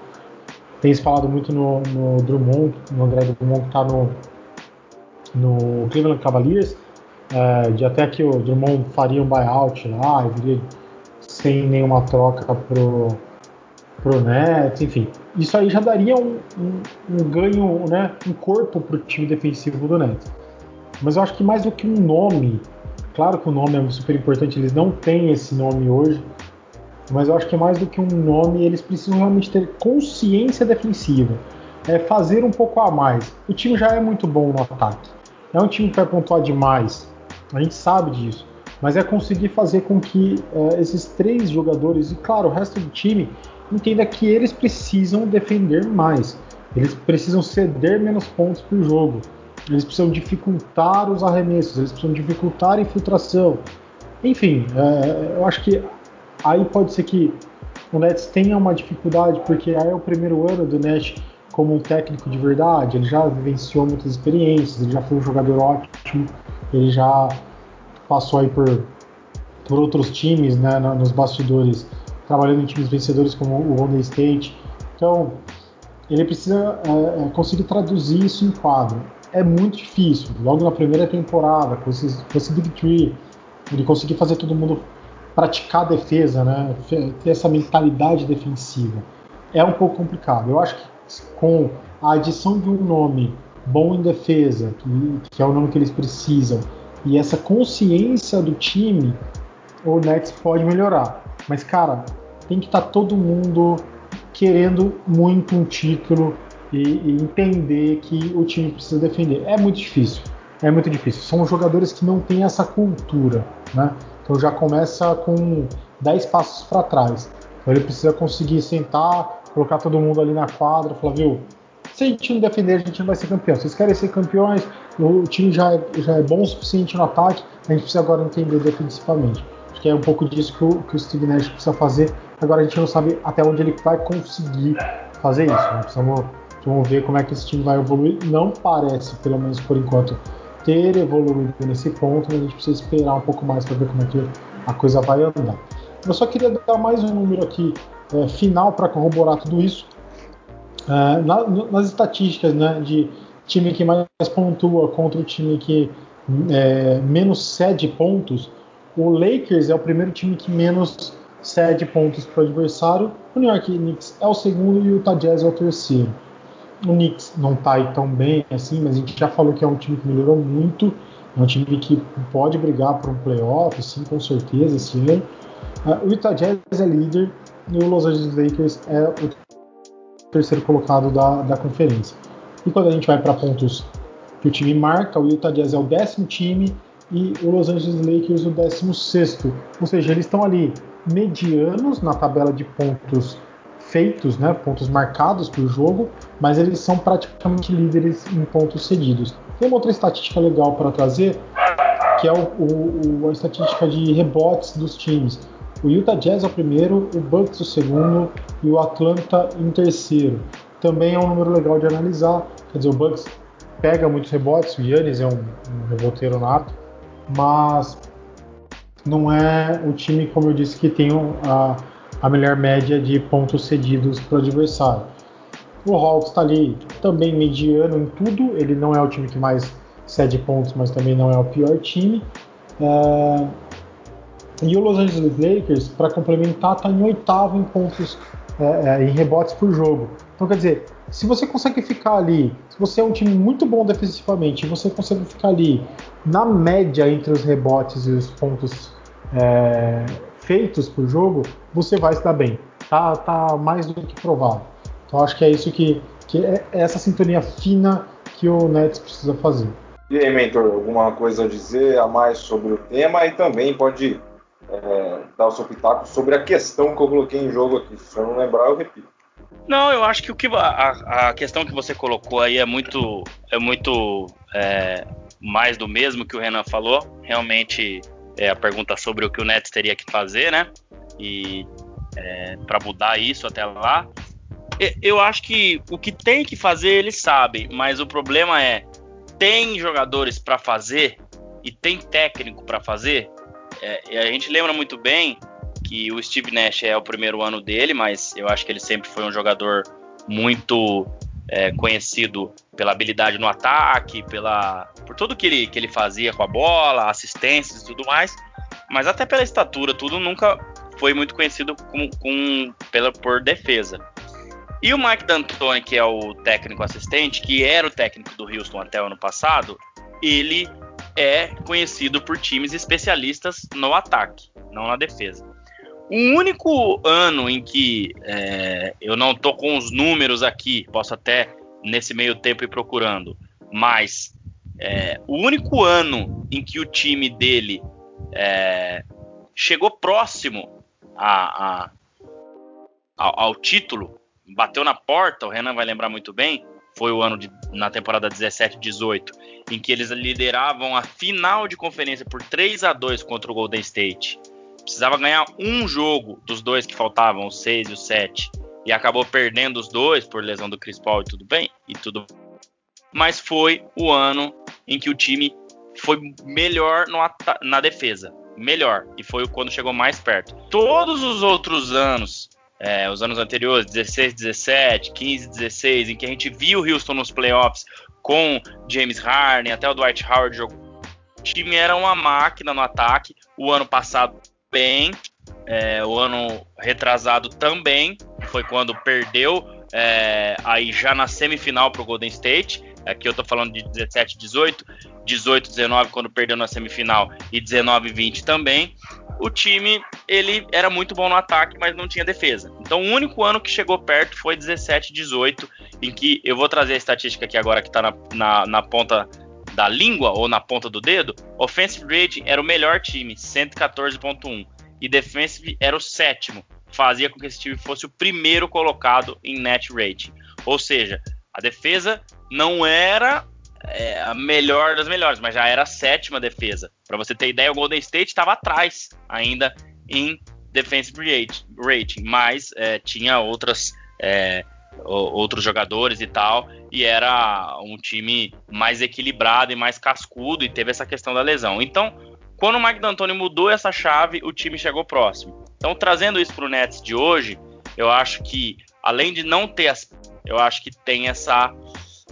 tem se falado muito no, no Drummond, no André Drummond que está no, no Cleveland Cavaliers, é, de até que o Drummond faria um buyout lá viria sem nenhuma troca pro, pro Nets, enfim. Isso aí já daria um, um, um ganho, né, um corpo para o time defensivo do Nets. Mas eu acho que mais do que um nome, claro que o nome é super importante, eles não têm esse nome hoje, mas eu acho que mais do que um nome, eles precisam realmente ter consciência defensiva. é fazer um pouco a mais. O time já é muito bom no ataque. É um time que vai pontuar demais. A gente sabe disso. Mas é conseguir fazer com que é, esses três jogadores, e claro, o resto do time, entenda que eles precisam defender mais. Eles precisam ceder menos pontos por jogo. Eles precisam dificultar os arremessos, eles precisam dificultar a infiltração. Enfim, é, eu acho que aí pode ser que o Nets tenha uma dificuldade, porque aí é o primeiro ano do Nets como um técnico de verdade, ele já vivenciou muitas experiências, ele já foi um jogador ótimo, ele já passou aí por, por outros times, né, nos bastidores, trabalhando em times vencedores como o Golden State. Então, ele precisa é, é, conseguir traduzir isso em quadro. É muito difícil. Logo na primeira temporada, com, esses, com esse Big Tree, ele conseguir fazer todo mundo praticar a defesa, né? ter essa mentalidade defensiva. É um pouco complicado. Eu acho que com a adição de um nome bom em defesa, que, que é o nome que eles precisam, e essa consciência do time, o Nets pode melhorar. Mas, cara, tem que estar tá todo mundo querendo muito um título e, e, entender que o time precisa defender. É muito difícil. É muito difícil. São jogadores que não têm essa cultura, né? Então já começa com 10 passos para trás. Então ele precisa conseguir sentar, colocar todo mundo ali na quadra, falar, viu, se a gente não defender, a gente não vai ser campeão. Vocês querem ser campeões, o time já é, já é bom o suficiente no ataque, a gente precisa agora entender defensivamente. Que é um pouco disso que o, que o Steve Nash precisa fazer. Agora a gente não sabe até onde ele vai conseguir fazer isso. Né? Precisamos ver como é que esse time vai evoluir. Não parece, pelo menos por enquanto, ter evoluído nesse ponto, mas a gente precisa esperar um pouco mais para ver como é que a coisa vai andar. Eu só queria dar mais um número aqui é, final para corroborar tudo isso. É, na, nas estatísticas né, de time que mais pontua contra o time que é, menos cede pontos, o Lakers é o primeiro time que menos cede pontos para o adversário, o New York Knicks é o segundo e o Utah Jazz é o terceiro. O Knicks não está tão bem assim, mas a gente já falou que é um time que melhorou muito, é um time que pode brigar por um playoff, sim, com certeza, esse ano. Uh, o Utah Jazz é líder e o Los Angeles Lakers é o terceiro colocado da, da conferência. E quando a gente vai para pontos que o time marca, o Utah Jazz é o décimo time e o Los Angeles Lakers o décimo sexto. Ou seja, eles estão ali medianos na tabela de pontos feitos, né, pontos marcados por jogo, mas eles são praticamente líderes em pontos cedidos. Tem uma outra estatística legal para trazer, que é o, o, a estatística de rebotes dos times. O Utah Jazz é o primeiro, o Bucks o segundo e o Atlanta em terceiro. Também é um número legal de analisar. Quer dizer, o Bucks pega muitos rebotes, o Yannis é um, um reboteiro nato, mas não é o time, como eu disse, que tem a, a melhor média de pontos cedidos para o adversário. O Hawks está ali também mediano em tudo, ele não é o time que mais cede pontos, mas também não é o pior time. É, e o Los Angeles Lakers, para complementar, está em oitavo em pontos, é, é, em rebotes por jogo. Então, quer dizer, se você consegue ficar ali, se você é um time muito bom defensivamente, você consegue ficar ali na média entre os rebotes e os pontos é, feitos por jogo, você vai estar bem. Tá, tá mais do que provado. Então, acho que é isso que, que é essa sintonia fina que o Nets precisa fazer. E aí, mentor, alguma coisa a dizer a mais sobre o tema e também pode é, dar o seu pitaco sobre a questão que eu coloquei em jogo aqui. Se eu não lembrar, eu repito. Não, eu acho que o que a, a questão que você colocou aí é muito é muito é, mais do mesmo que o Renan falou. Realmente é a pergunta sobre o que o Nets teria que fazer, né? E é, para mudar isso até lá. Eu acho que o que tem que fazer eles sabem, mas o problema é tem jogadores para fazer e tem técnico para fazer. É, a gente lembra muito bem que o Steve Nash é o primeiro ano dele, mas eu acho que ele sempre foi um jogador muito é, conhecido pela habilidade no ataque, pela por tudo que ele, que ele fazia com a bola, assistências e tudo mais, mas até pela estatura, tudo nunca foi muito conhecido com, com pela, por defesa. E o Mike D'Antoni, que é o técnico assistente, que era o técnico do Houston até o ano passado, ele é conhecido por times especialistas no ataque, não na defesa. O único ano em que é, eu não tô com os números aqui, posso até nesse meio tempo e procurando. Mas é, o único ano em que o time dele é, chegou próximo a, a, ao, ao, título, bateu na porta, o Renan vai lembrar muito bem, foi o ano de, na temporada 17-18, em que eles lideravam a final de conferência por 3 a 2 contra o Golden State. Precisava ganhar um jogo dos dois que faltavam, o 6 e o 7, e acabou perdendo os dois por lesão do Chris Paul e tudo bem, e tudo. Mas foi o ano em que o time foi melhor no na defesa, melhor, e foi quando chegou mais perto. Todos os outros anos é, os anos anteriores, 16, 17, 15, 16, em que a gente viu o Houston nos playoffs com James Harden, até o Dwight Howard jogou. O time era uma máquina no ataque. O ano passado, bem. É, o ano retrasado também. Foi quando perdeu é, aí já na semifinal para o Golden State. Aqui eu estou falando de 17, 18, 18, 19 quando perdeu na semifinal e 19, 20 também o time ele era muito bom no ataque, mas não tinha defesa. Então o único ano que chegou perto foi 17, 18, em que eu vou trazer a estatística aqui agora que está na, na, na, ponta da língua ou na ponta do dedo. Offensive rating era o melhor time, 114.1, e defensive era o sétimo, fazia com que esse time fosse o primeiro colocado em net rating. Ou seja, a defesa não era é, a melhor das melhores, mas já era a sétima defesa. Para você ter ideia, o Golden State estava atrás ainda em defensive rating, mas é, tinha outras é, outros jogadores e tal, e era um time mais equilibrado e mais cascudo e teve essa questão da lesão. Então, quando o Mike D'Antoni mudou essa chave, o time chegou próximo. Então, trazendo isso para o Nets de hoje, eu acho que além de não ter eu acho que tem essa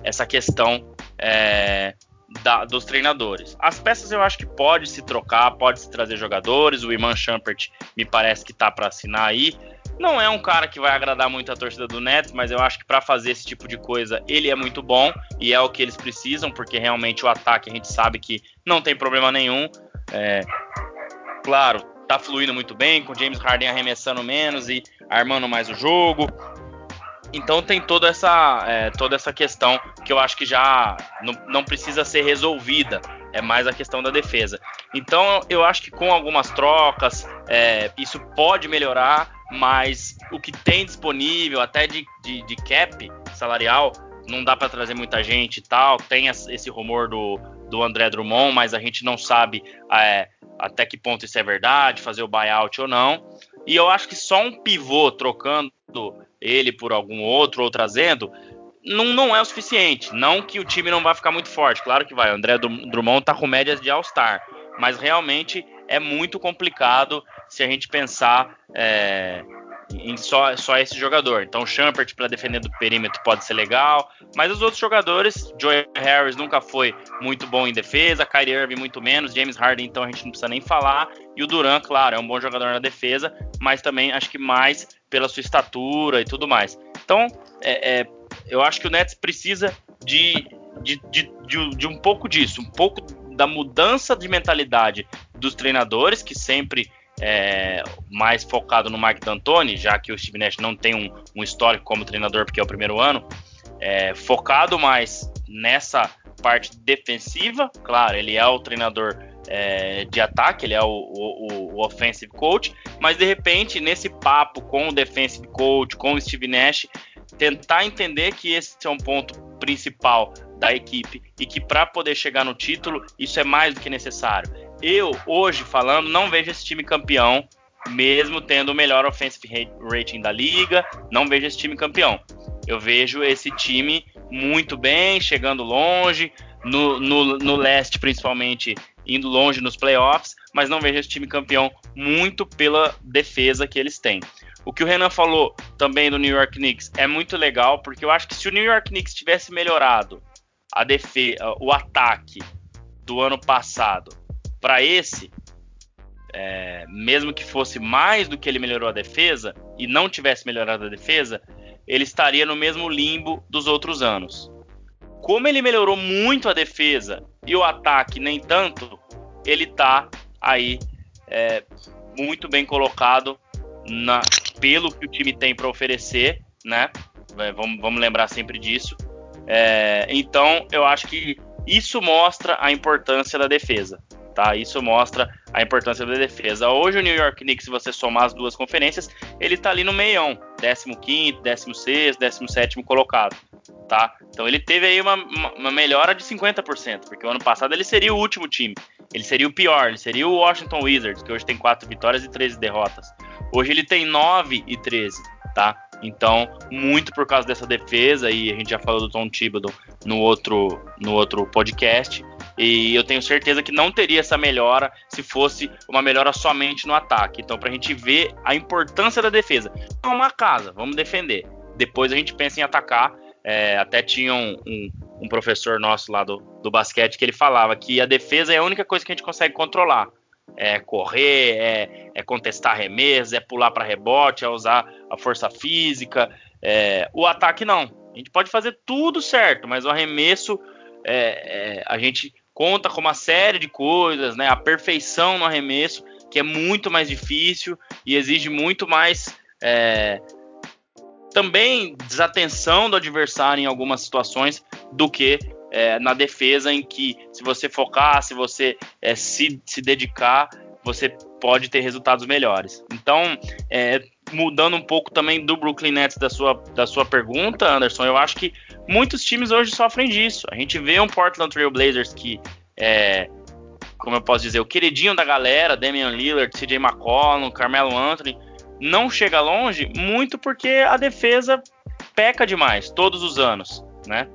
essa questão é, da, dos treinadores. As peças eu acho que pode se trocar, pode se trazer jogadores. O Iman Shumpert me parece que tá para assinar aí. Não é um cara que vai agradar muito a torcida do Nets, mas eu acho que para fazer esse tipo de coisa ele é muito bom e é o que eles precisam, porque realmente o ataque a gente sabe que não tem problema nenhum. É, claro, tá fluindo muito bem, com James Harden arremessando menos e armando mais o jogo. Então tem toda essa, é, toda essa questão que eu acho que já não, não precisa ser resolvida. É mais a questão da defesa. Então eu acho que com algumas trocas é, isso pode melhorar, mas o que tem disponível, até de, de, de cap salarial, não dá para trazer muita gente e tal. Tem esse rumor do, do André Drummond, mas a gente não sabe é, até que ponto isso é verdade, fazer o buyout ou não. E eu acho que só um pivô trocando ele por algum outro ou trazendo, não, não é o suficiente. Não que o time não vai ficar muito forte, claro que vai. O André Drummond tá com médias de All-Star, mas realmente é muito complicado se a gente pensar é, em só, só esse jogador. Então, o Champert para defender do perímetro pode ser legal, mas os outros jogadores, Joey Harris nunca foi muito bom em defesa, Kyrie Irving muito menos, James Harden então a gente não precisa nem falar, e o Duran, claro, é um bom jogador na defesa, mas também acho que mais pela sua estatura e tudo mais. Então, é, é, eu acho que o Nets precisa de, de, de, de, de um pouco disso, um pouco da mudança de mentalidade dos treinadores, que sempre é, mais focado no Mike D'Antoni, já que o Steve Nash não tem um, um histórico como treinador porque é o primeiro ano, é, focado mais nessa parte defensiva, claro, ele é o treinador é, de ataque, ele é o, o, o, offensive coach, mas de repente nesse papo com o defensive coach, com o Steve Nash, tentar entender que esse é um ponto principal da equipe e que para poder chegar no título isso é mais do que necessário. Eu hoje falando não vejo esse time campeão, mesmo tendo o melhor offensive rating da liga, não vejo esse time campeão. Eu vejo esse time muito bem, chegando longe, no, no, no leste principalmente indo longe nos playoffs, mas não vejo esse time campeão muito pela defesa que eles têm. O que o Renan falou também do New York Knicks é muito legal, porque eu acho que se o New York Knicks tivesse melhorado a defesa, o ataque do ano passado para esse, é, mesmo que fosse mais do que ele melhorou a defesa e não tivesse melhorado a defesa, ele estaria no mesmo limbo dos outros anos. Como ele melhorou muito a defesa e o ataque nem tanto, ele tá aí é, muito bem colocado na, pelo que o time tem para oferecer, né? Vamos, vamos lembrar sempre disso. É, então, eu acho que isso mostra a importância da defesa. Tá? Isso mostra a importância da defesa. Hoje o New York Knicks, se você somar as duas conferências, ele tá ali no meião, 15º, 16º, 17º colocado, tá? Então ele teve aí uma, uma, melhora de 50%, porque o ano passado ele seria o último time, ele seria o pior, ele seria o Washington Wizards, que hoje tem 4 vitórias e 13 derrotas. Hoje ele tem 9 e 13, tá? Então, muito por causa dessa defesa, e a gente já falou do Tom Thibodeau no outro, no outro podcast, e eu tenho certeza que não teria essa melhora se fosse uma melhora somente no ataque. Então, para a gente ver a importância da defesa. É uma casa, vamos defender. Depois a gente pensa em atacar. É, até tinha um, um, um, professor nosso lá do, do basquete que ele falava que a defesa é a única coisa que a gente consegue controlar. É correr, é, é contestar arremessos, é pular para rebote, é usar a força física. É, o ataque não. A gente pode fazer tudo certo, mas o arremesso é, é, a gente conta com uma série de coisas, né? A perfeição no arremesso, que é muito mais difícil e exige muito mais é, também desatenção do adversário em algumas situações do que é, na defesa, em que se você focar, se você é, se, se dedicar, você pode ter resultados melhores. Então, é, mudando um pouco também do Brooklyn Nets da sua, da sua pergunta, Anderson, eu acho que muitos times hoje sofrem disso. A gente vê um Portland Trail Blazers que é, como eu posso dizer, o queridinho da galera, Damian Lillard, CJ McCollum, Carmelo Anthony, não chega longe muito porque a defesa peca demais todos os anos, né?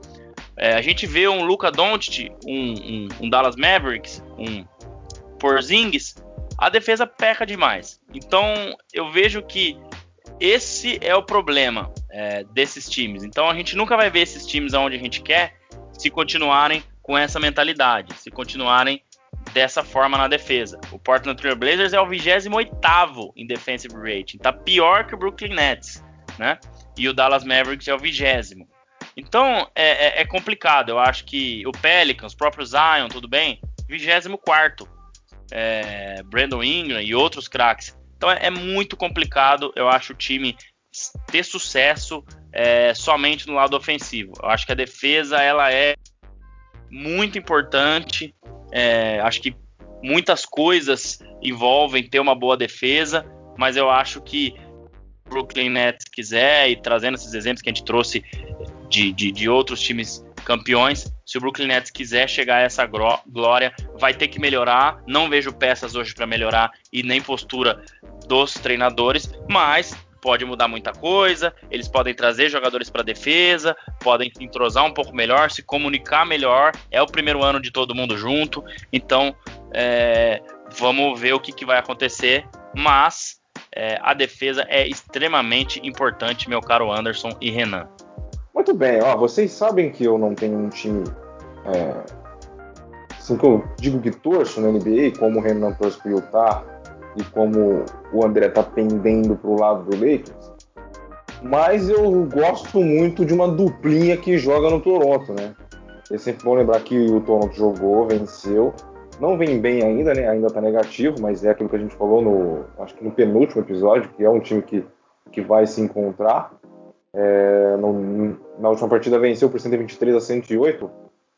É, a gente vê um Luca Doncic, um, um, um, Dallas Mavericks, um Porzingis, a defesa peca demais. Então eu vejo que esse é o problema é, desses times. Então a gente nunca vai ver esses times aonde a gente quer se continuarem com essa mentalidade, se continuarem dessa forma na defesa. O Portland Trail Blazers é o 28 em defensive rating, tá pior que o Brooklyn Nets, né? E o Dallas Mavericks é o 20 Então é, é, é, complicado. Eu acho que o Pelicans, o próprio Zion, tudo bem, 24 é, Brandon Ingram e outros craques. Então é, é, muito complicado, eu acho, o time ter sucesso é, somente no lado ofensivo. Eu acho que a defesa ela é muito importante. É, acho que muitas coisas envolvem ter uma boa defesa, mas eu acho que o Brooklyn Nets quiser, e trazendo esses exemplos que a gente trouxe de, de, de outros times campeões, se o Brooklyn Nets quiser chegar a essa glória, vai ter que melhorar. Não vejo peças hoje para melhorar e nem postura dos treinadores, mas pode mudar muita coisa. Eles podem trazer jogadores para defesa, podem se entrosar um pouco melhor, se comunicar melhor. É o primeiro ano de todo mundo junto, então é, vamos ver o que, que vai acontecer. Mas é, a defesa é extremamente importante, meu caro Anderson e Renan. Muito bem, ó, vocês sabem que eu não tenho um time. É, assim que eu digo que torço na NBA, como o Renan torce para Utah e como o André tá pendendo pro lado do Lakers. Mas eu gosto muito de uma duplinha que joga no Toronto, né? É sempre bom lembrar que o Toronto jogou, venceu. Não vem bem ainda, né? Ainda tá negativo, mas é aquilo que a gente falou no, acho que no penúltimo episódio, que é um time que, que vai se encontrar. É, no, na última partida venceu por 123 a 108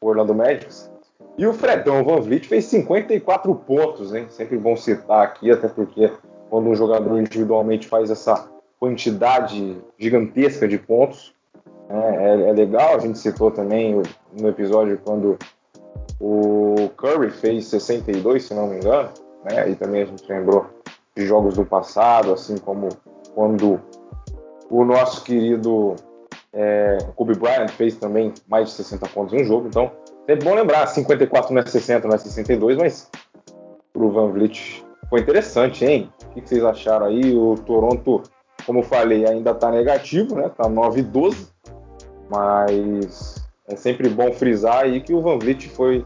o Orlando Magic. E o Fredão Van Vliet fez 54 pontos, hein? Sempre bom citar aqui, até porque quando um jogador individualmente faz essa quantidade gigantesca de pontos, né, é, é, legal. A gente citou também no episódio quando o Curry fez 62, se não me engano, né? E também a gente lembrou de jogos do passado, assim como quando o nosso querido é, Kobe Bryant fez também mais de 60 pontos em um jogo. Então, é bom lembrar, 54 não é 60, não é 62, mas pro Van Vliet foi interessante, hein? O que vocês acharam aí? O Toronto, como eu falei, ainda tá negativo, né? Tá 9 12, mas é sempre bom frisar aí que o Van Vliet foi,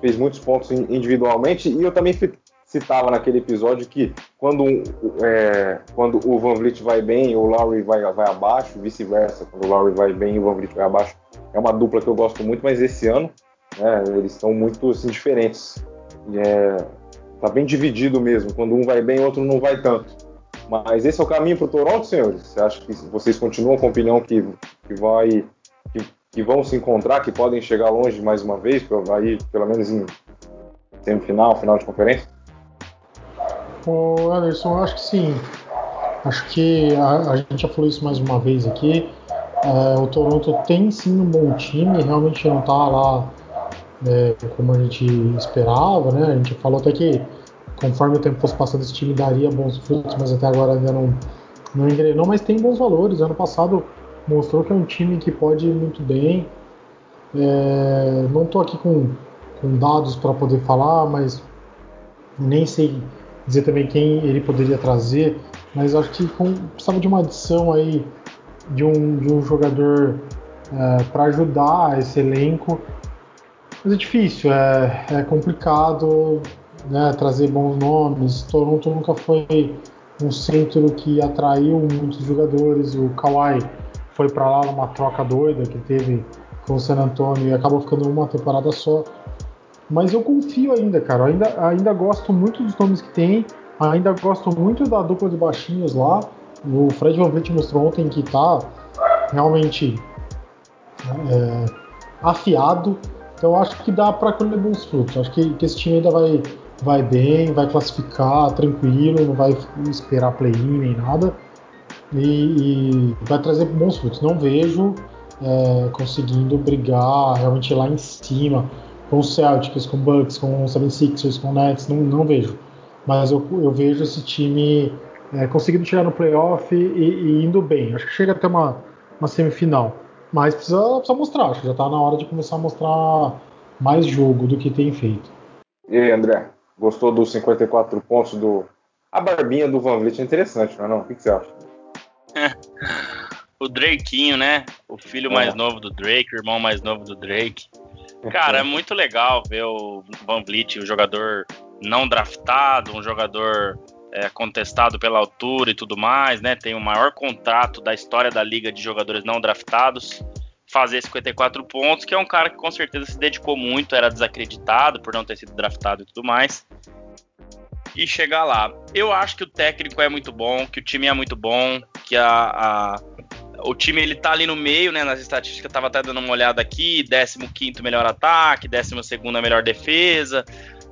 fez muitos pontos individualmente e eu também citava naquele episódio que quando, é, quando o Van Vliet vai bem, o Lowry vai, vai abaixo, vice-versa. Quando o Lowry vai bem, o Van Vliet vai abaixo. É uma dupla que eu gosto muito, mas esse ano né, eles estão muito assim, diferentes. E é, tá bem dividido mesmo. Quando um vai bem, o outro não vai tanto. Mas esse é o caminho para o Toronto, senhores? Você acha que vocês continuam com a opinião que, que vai que que vão se encontrar, que podem chegar longe mais uma vez, aí pelo menos em semifinal, final de conferência? Ô Anderson, eu acho que sim. Acho que a, a gente já falou isso mais uma vez aqui. É, o Toronto tem sim um bom time, realmente não está lá é, como a gente esperava, né? A gente falou até que conforme o tempo fosse passando esse time daria bons frutos, mas até agora ainda não, não engrenou, mas tem bons valores. Ano passado mostrou que é um time que pode ir muito bem. É, não estou aqui com, com dados para poder falar, mas nem sei dizer também quem ele poderia trazer, mas acho que com, precisava de uma adição aí de um, de um jogador é, para ajudar esse elenco. Mas é difícil, é, é complicado né, trazer bons nomes. Toronto nunca foi um centro que atraiu muitos jogadores. O Kawhi foi para lá numa troca doida que teve com o San Antonio e acabou ficando uma temporada só. Mas eu confio ainda, cara. ainda, ainda gosto muito dos nomes que tem. Ainda gosto muito da dupla de baixinhos lá. O Fred Van mostrou ontem que tá realmente é, afiado. Então acho que dá para colher bons frutos. Acho que, que, esse time ainda vai, vai bem, vai classificar tranquilo, não vai esperar play-in nem nada. E, e, vai trazer bons frutos. Não vejo é, conseguindo brigar realmente lá em cima com o Celtics, com o Bucks, com o 76ers, com o Nets, não, não vejo. Mas eu, eu vejo esse time é, conseguindo chegar no playoff e, e, indo bem. Acho que chega até uma, uma semifinal. Mas precisa, precisa mostrar, acho que já está na hora de começar a mostrar mais jogo do que tem feito. E aí, André, gostou dos 54 pontos do. A barbinha do Van Vliet é interessante, não é? Não? O que, que você acha? o Drakeinho, né? O filho é. mais novo do Drake, o irmão mais novo do Drake. Cara, é muito legal ver o Van Vliet, o jogador não draftado, um jogador é, contestado pela altura e tudo mais, né? Tem o maior contrato da história da liga de jogadores não draftados. Fazer 54 pontos, que é um cara que com certeza se dedicou muito, era desacreditado por não ter sido draftado e tudo mais. E chegar lá. Eu acho que o técnico é muito bom, que o time é muito bom, que a, a o time ele tá ali no meio, né? Nas estatísticas, eu tava até dando uma olhada aqui: 15 melhor ataque, 12 melhor defesa.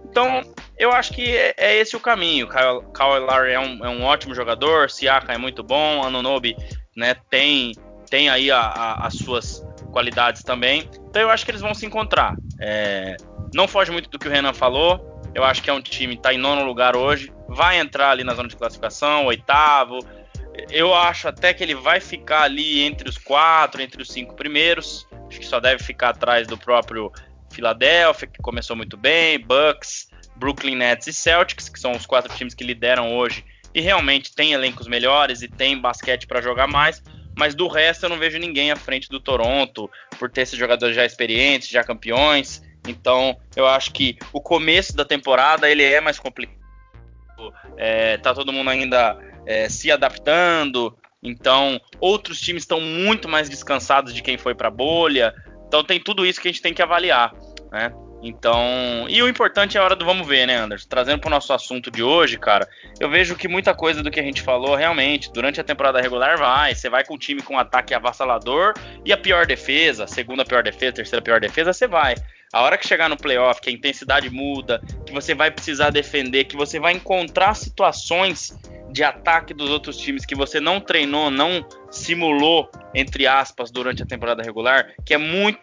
Então, eu acho que é, é esse o caminho. Kyle, Lowry é um, é um ótimo jogador, Siaka é muito bom, Anunobi né, tem, tem aí a, a, as suas qualidades também. Então eu acho que eles vão se encontrar. É, não foge muito do que o Renan falou. Eu acho que é um time que está em nono lugar hoje. Vai entrar ali na zona de classificação, oitavo. Eu acho até que ele vai ficar ali entre os quatro, entre os cinco primeiros. Acho que só deve ficar atrás do próprio Philadelphia, que começou muito bem, Bucks, Brooklyn Nets e Celtics, que são os quatro times que lideram hoje e realmente tem elencos melhores e tem basquete para jogar mais, mas do resto eu não vejo ninguém à frente do Toronto por ter esses jogadores já experientes, já campeões. Então eu acho que o começo da temporada ele é mais complicado. É, tá todo mundo ainda é, se adaptando. Então outros times estão muito mais descansados de quem foi para bolha. Então tem tudo isso que a gente tem que avaliar, né? Então, e o importante é a hora do vamos ver, né, Anderson? Trazendo para o nosso assunto de hoje, cara, eu vejo que muita coisa do que a gente falou realmente durante a temporada regular vai. Você vai com o time com um ataque avassalador e a pior defesa, segunda pior defesa, terceira pior defesa, você vai. A hora que chegar no playoff, que a intensidade muda, que você vai precisar defender, que você vai encontrar situações de ataque dos outros times que você não treinou, não simulou, entre aspas, durante a temporada regular, que é muito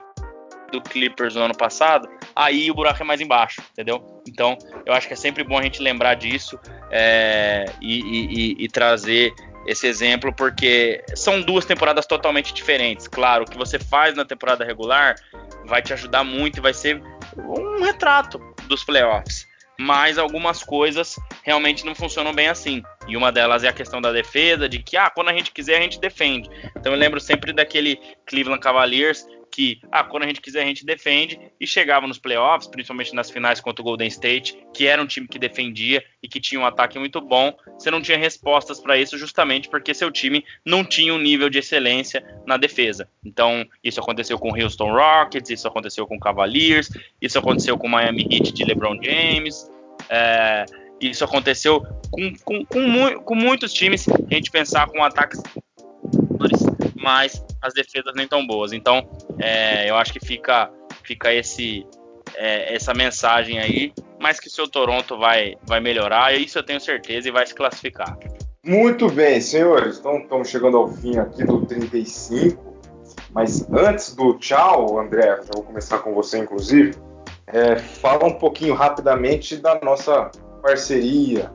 do Clippers no ano passado, aí o buraco é mais embaixo, entendeu? Então, eu acho que é sempre bom a gente lembrar disso é, e, e, e, trazer esse exemplo, porque são duas temporadas totalmente diferentes. Claro, o que você faz na temporada regular vai te ajudar muito e vai ser um retrato dos playoffs. Mas algumas coisas realmente não funcionam bem assim. E uma delas é a questão da defesa, de que ah, quando a gente quiser a gente defende. Então eu lembro sempre daquele Cleveland Cavaliers que, ah, quando a gente quiser a gente defende, e chegava nos playoffs, principalmente nas finais contra o Golden State, que era um time que defendia e que tinha um ataque muito bom, você não tinha respostas para isso justamente porque seu time não tinha um nível de excelência na defesa. Então, isso aconteceu com o Houston Rockets, isso aconteceu com o Cavaliers, isso aconteceu com o Miami Heat de LeBron James, é, isso aconteceu com, com, com, com muitos times, a gente pensar com ataques mais as defesas nem tão boas. Então, é, eu acho que fica, fica esse, é, essa mensagem aí, mas que o seu Toronto vai, vai melhorar, isso eu tenho certeza, e vai se classificar. Muito bem, senhores. Então, estamos chegando ao fim aqui do 35. Mas antes do tchau, André, já vou começar com você, inclusive. É, fala um pouquinho rapidamente da nossa parceria,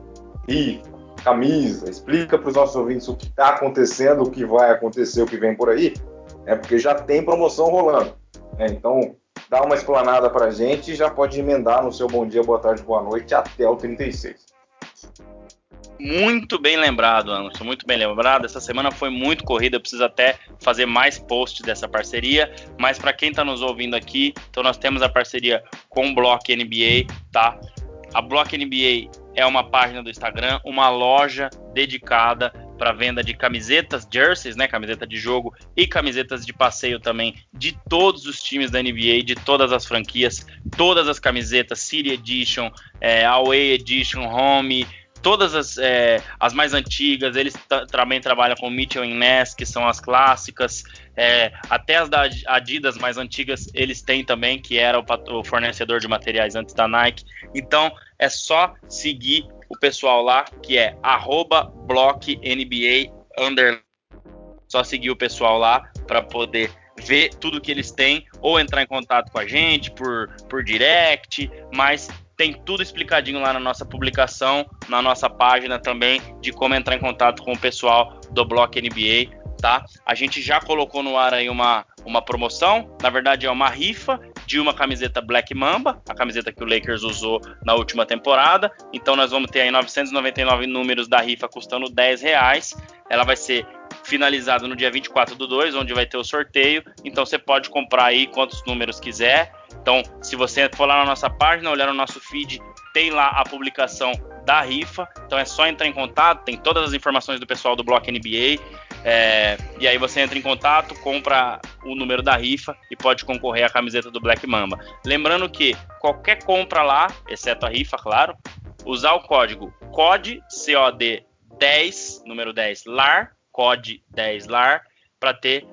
e camisa, explica para os nossos ouvintes o que está acontecendo, o que vai acontecer, o que vem por aí, é porque já tem promoção rolando. Né? Então, dá uma explanada para a gente e já pode emendar no seu bom dia, boa tarde, boa noite até o 36. Muito bem lembrado, Anderson, muito bem lembrado. Essa semana foi muito corrida, eu preciso até fazer mais posts dessa parceria. Mas para quem está nos ouvindo aqui, então nós temos a parceria com o Block NBA, tá? A Block NBA é uma página do Instagram, uma loja dedicada para venda de camisetas, jerseys, né, camiseta de jogo e camisetas de passeio também de todos os times da NBA, de todas as franquias, todas as camisetas, City Edition, é, Away Edition, Home, todas as, é, as mais antigas, eles também trabalham com Mitchell Ness, que são as clássicas, é, até as da Adidas mais antigas eles têm também, que era o, o, fornecedor de materiais antes da Nike. Então é só seguir o pessoal lá, que é BlockNBA. Só seguir o pessoal lá para poder ver tudo que eles têm ou entrar em contato com a gente por, por direct, mas tem tudo explicadinho lá na nossa publicação, na nossa página também, de como entrar em contato com o pessoal do Block NBA, tá? A gente já colocou no ar aí uma, uma promoção, na verdade é uma rifa de uma camiseta Black Mamba, a camiseta que o Lakers usou na última temporada. Então nós vamos ter aí 999 números da rifa custando 10 reais. Ela vai ser finalizada no dia 24 do 2, onde vai ter o sorteio. Então você pode comprar aí quantos números quiser. Então, se você for lá na nossa página, olhar no nosso feed, tem lá a publicação da rifa. Então é só entrar em contato, tem todas as informações do pessoal do Bloco NBA. É, e aí você entra em contato, compra o número da rifa e pode concorrer à camiseta do Black Mamba. Lembrando que qualquer compra lá, exceto a rifa, claro, usar o código COD, COD 10, número 10 LAR, COD 10 LAR, para ter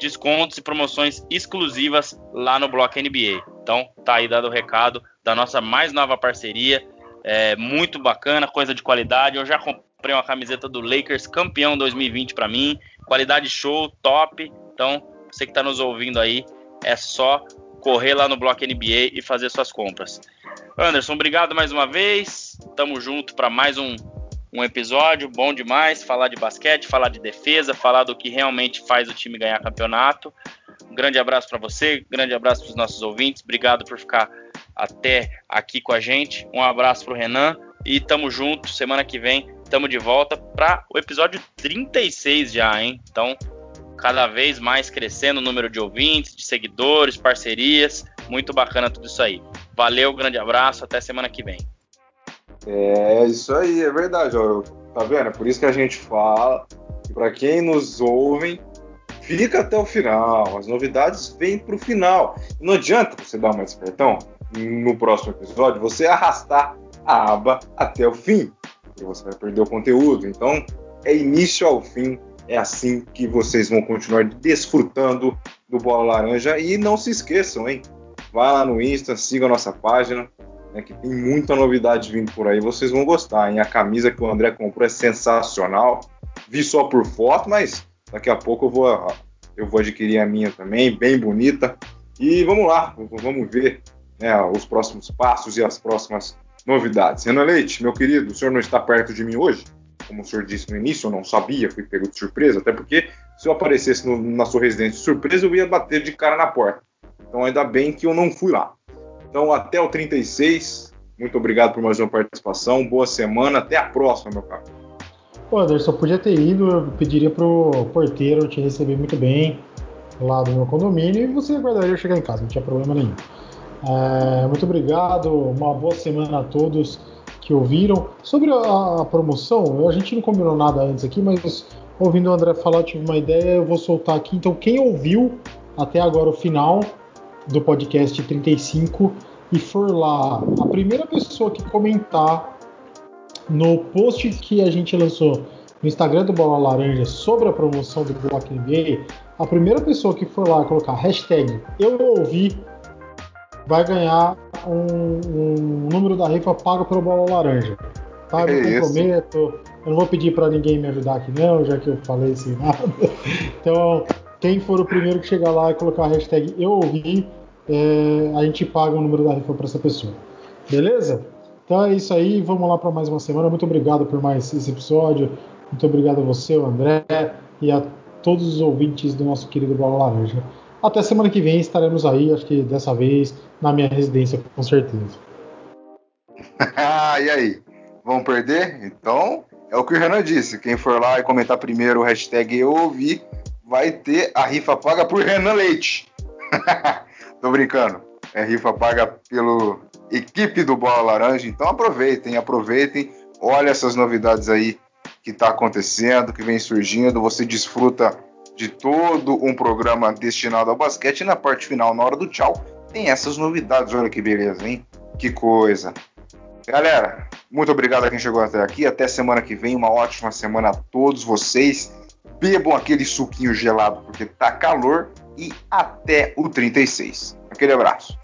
descontos e promoções exclusivas lá no Bloco NBA. Então, tá aí dado o recado da nossa mais nova parceria. É muito bacana, coisa de qualidade. Eu já comprei uma camiseta do Lakers campeão 2020 para mim. Qualidade show, top. Então, você que está nos ouvindo aí, é só correr lá no Bloco NBA e fazer suas compras. Anderson, obrigado mais uma vez. Tamo junto para mais um um episódio bom demais, falar de basquete, falar de defesa, falar do que realmente faz o time ganhar campeonato. Um grande abraço para você, grande abraço para os nossos ouvintes, obrigado por ficar até aqui com a gente. Um abraço para o Renan e tamo junto. Semana que vem tamo de volta para o episódio 36 já, hein? Então, cada vez mais crescendo o número de ouvintes, de seguidores, parcerias. Muito bacana tudo isso aí. Valeu, grande abraço, até semana que vem. É isso aí, é verdade. Ó, tá vendo? É por isso que a gente fala que para quem nos ouve, fica até o final. As novidades vêm para o final. Não adianta você dar uma despertão no próximo episódio, você arrastar a aba até o fim, porque você vai perder o conteúdo. Então, é início ao fim. É assim que vocês vão continuar desfrutando do Bola Laranja. E não se esqueçam, hein? Vai lá no Insta, siga a nossa página, né, que tem muita novidade vindo por aí, vocês vão gostar, hein? A camisa que o André comprou é sensacional. Vi só por foto, mas daqui a pouco eu vou, eu vou adquirir a minha também, bem bonita. E vamos lá, vamos ver né, os próximos passos e as próximas novidades. Renan Leite, meu querido, o senhor não está perto de mim hoje? Como o senhor disse no início, eu não sabia, fui pego de surpresa, até porque se eu aparecesse no, na sua residência de surpresa, eu ia bater de cara na porta. Então ainda bem que eu não fui lá. Então, até o 36. Muito obrigado por mais uma participação. Boa semana. Até a próxima, meu caro. Pô, Anderson, podia ter ido. Eu pediria pro porteiro te receber muito bem lá do meu condomínio e você aguardaria chegar em casa, não tinha problema nenhum. É, muito obrigado. Uma boa semana a todos que ouviram. Sobre a, a promoção, a gente não combinou nada antes aqui, mas ouvindo o André falar, eu tive uma ideia, eu vou soltar aqui. Então, quem ouviu até agora o final do podcast 35 e for lá, a primeira pessoa que comentar no post que a gente lançou no Instagram do Bola Laranja sobre a promoção do Block NBA, a primeira pessoa que for lá colocar hashtag eu ouvi vai ganhar um, um número da rifa pago pelo Bola Laranja. Tá? Eu comprometo. Eu não vou pedir para ninguém me ajudar aqui não, já que eu falei sem nada. Então, quem for o primeiro que chegar lá e colocar a hashtag eu ouvi, é, a gente paga o número da rifa para essa pessoa. Beleza? Então é isso aí, vamos lá para mais uma semana. Muito obrigado por mais esse episódio. Muito obrigado a você, o André, e a todos os ouvintes do nosso querido Bola Laranja. Até semana que vem estaremos aí, acho que dessa vez na minha residência, com certeza. e aí? Vão perder? Então, é o que o Renan disse. Quem for lá e comentar primeiro o hashtag eu ouvi, vai ter a rifa paga por Renan Leite. Tô brincando. É rifa paga pelo equipe do Bola Laranja. Então aproveitem, aproveitem. Olha essas novidades aí que está acontecendo, que vem surgindo. Você desfruta de todo um programa destinado ao basquete. E na parte final, na hora do tchau, tem essas novidades. Olha que beleza, hein? Que coisa. Galera, muito obrigado a quem chegou até aqui. Até semana que vem. Uma ótima semana a todos vocês. Bebam aquele suquinho gelado porque tá calor. E até o 36. Aquele abraço.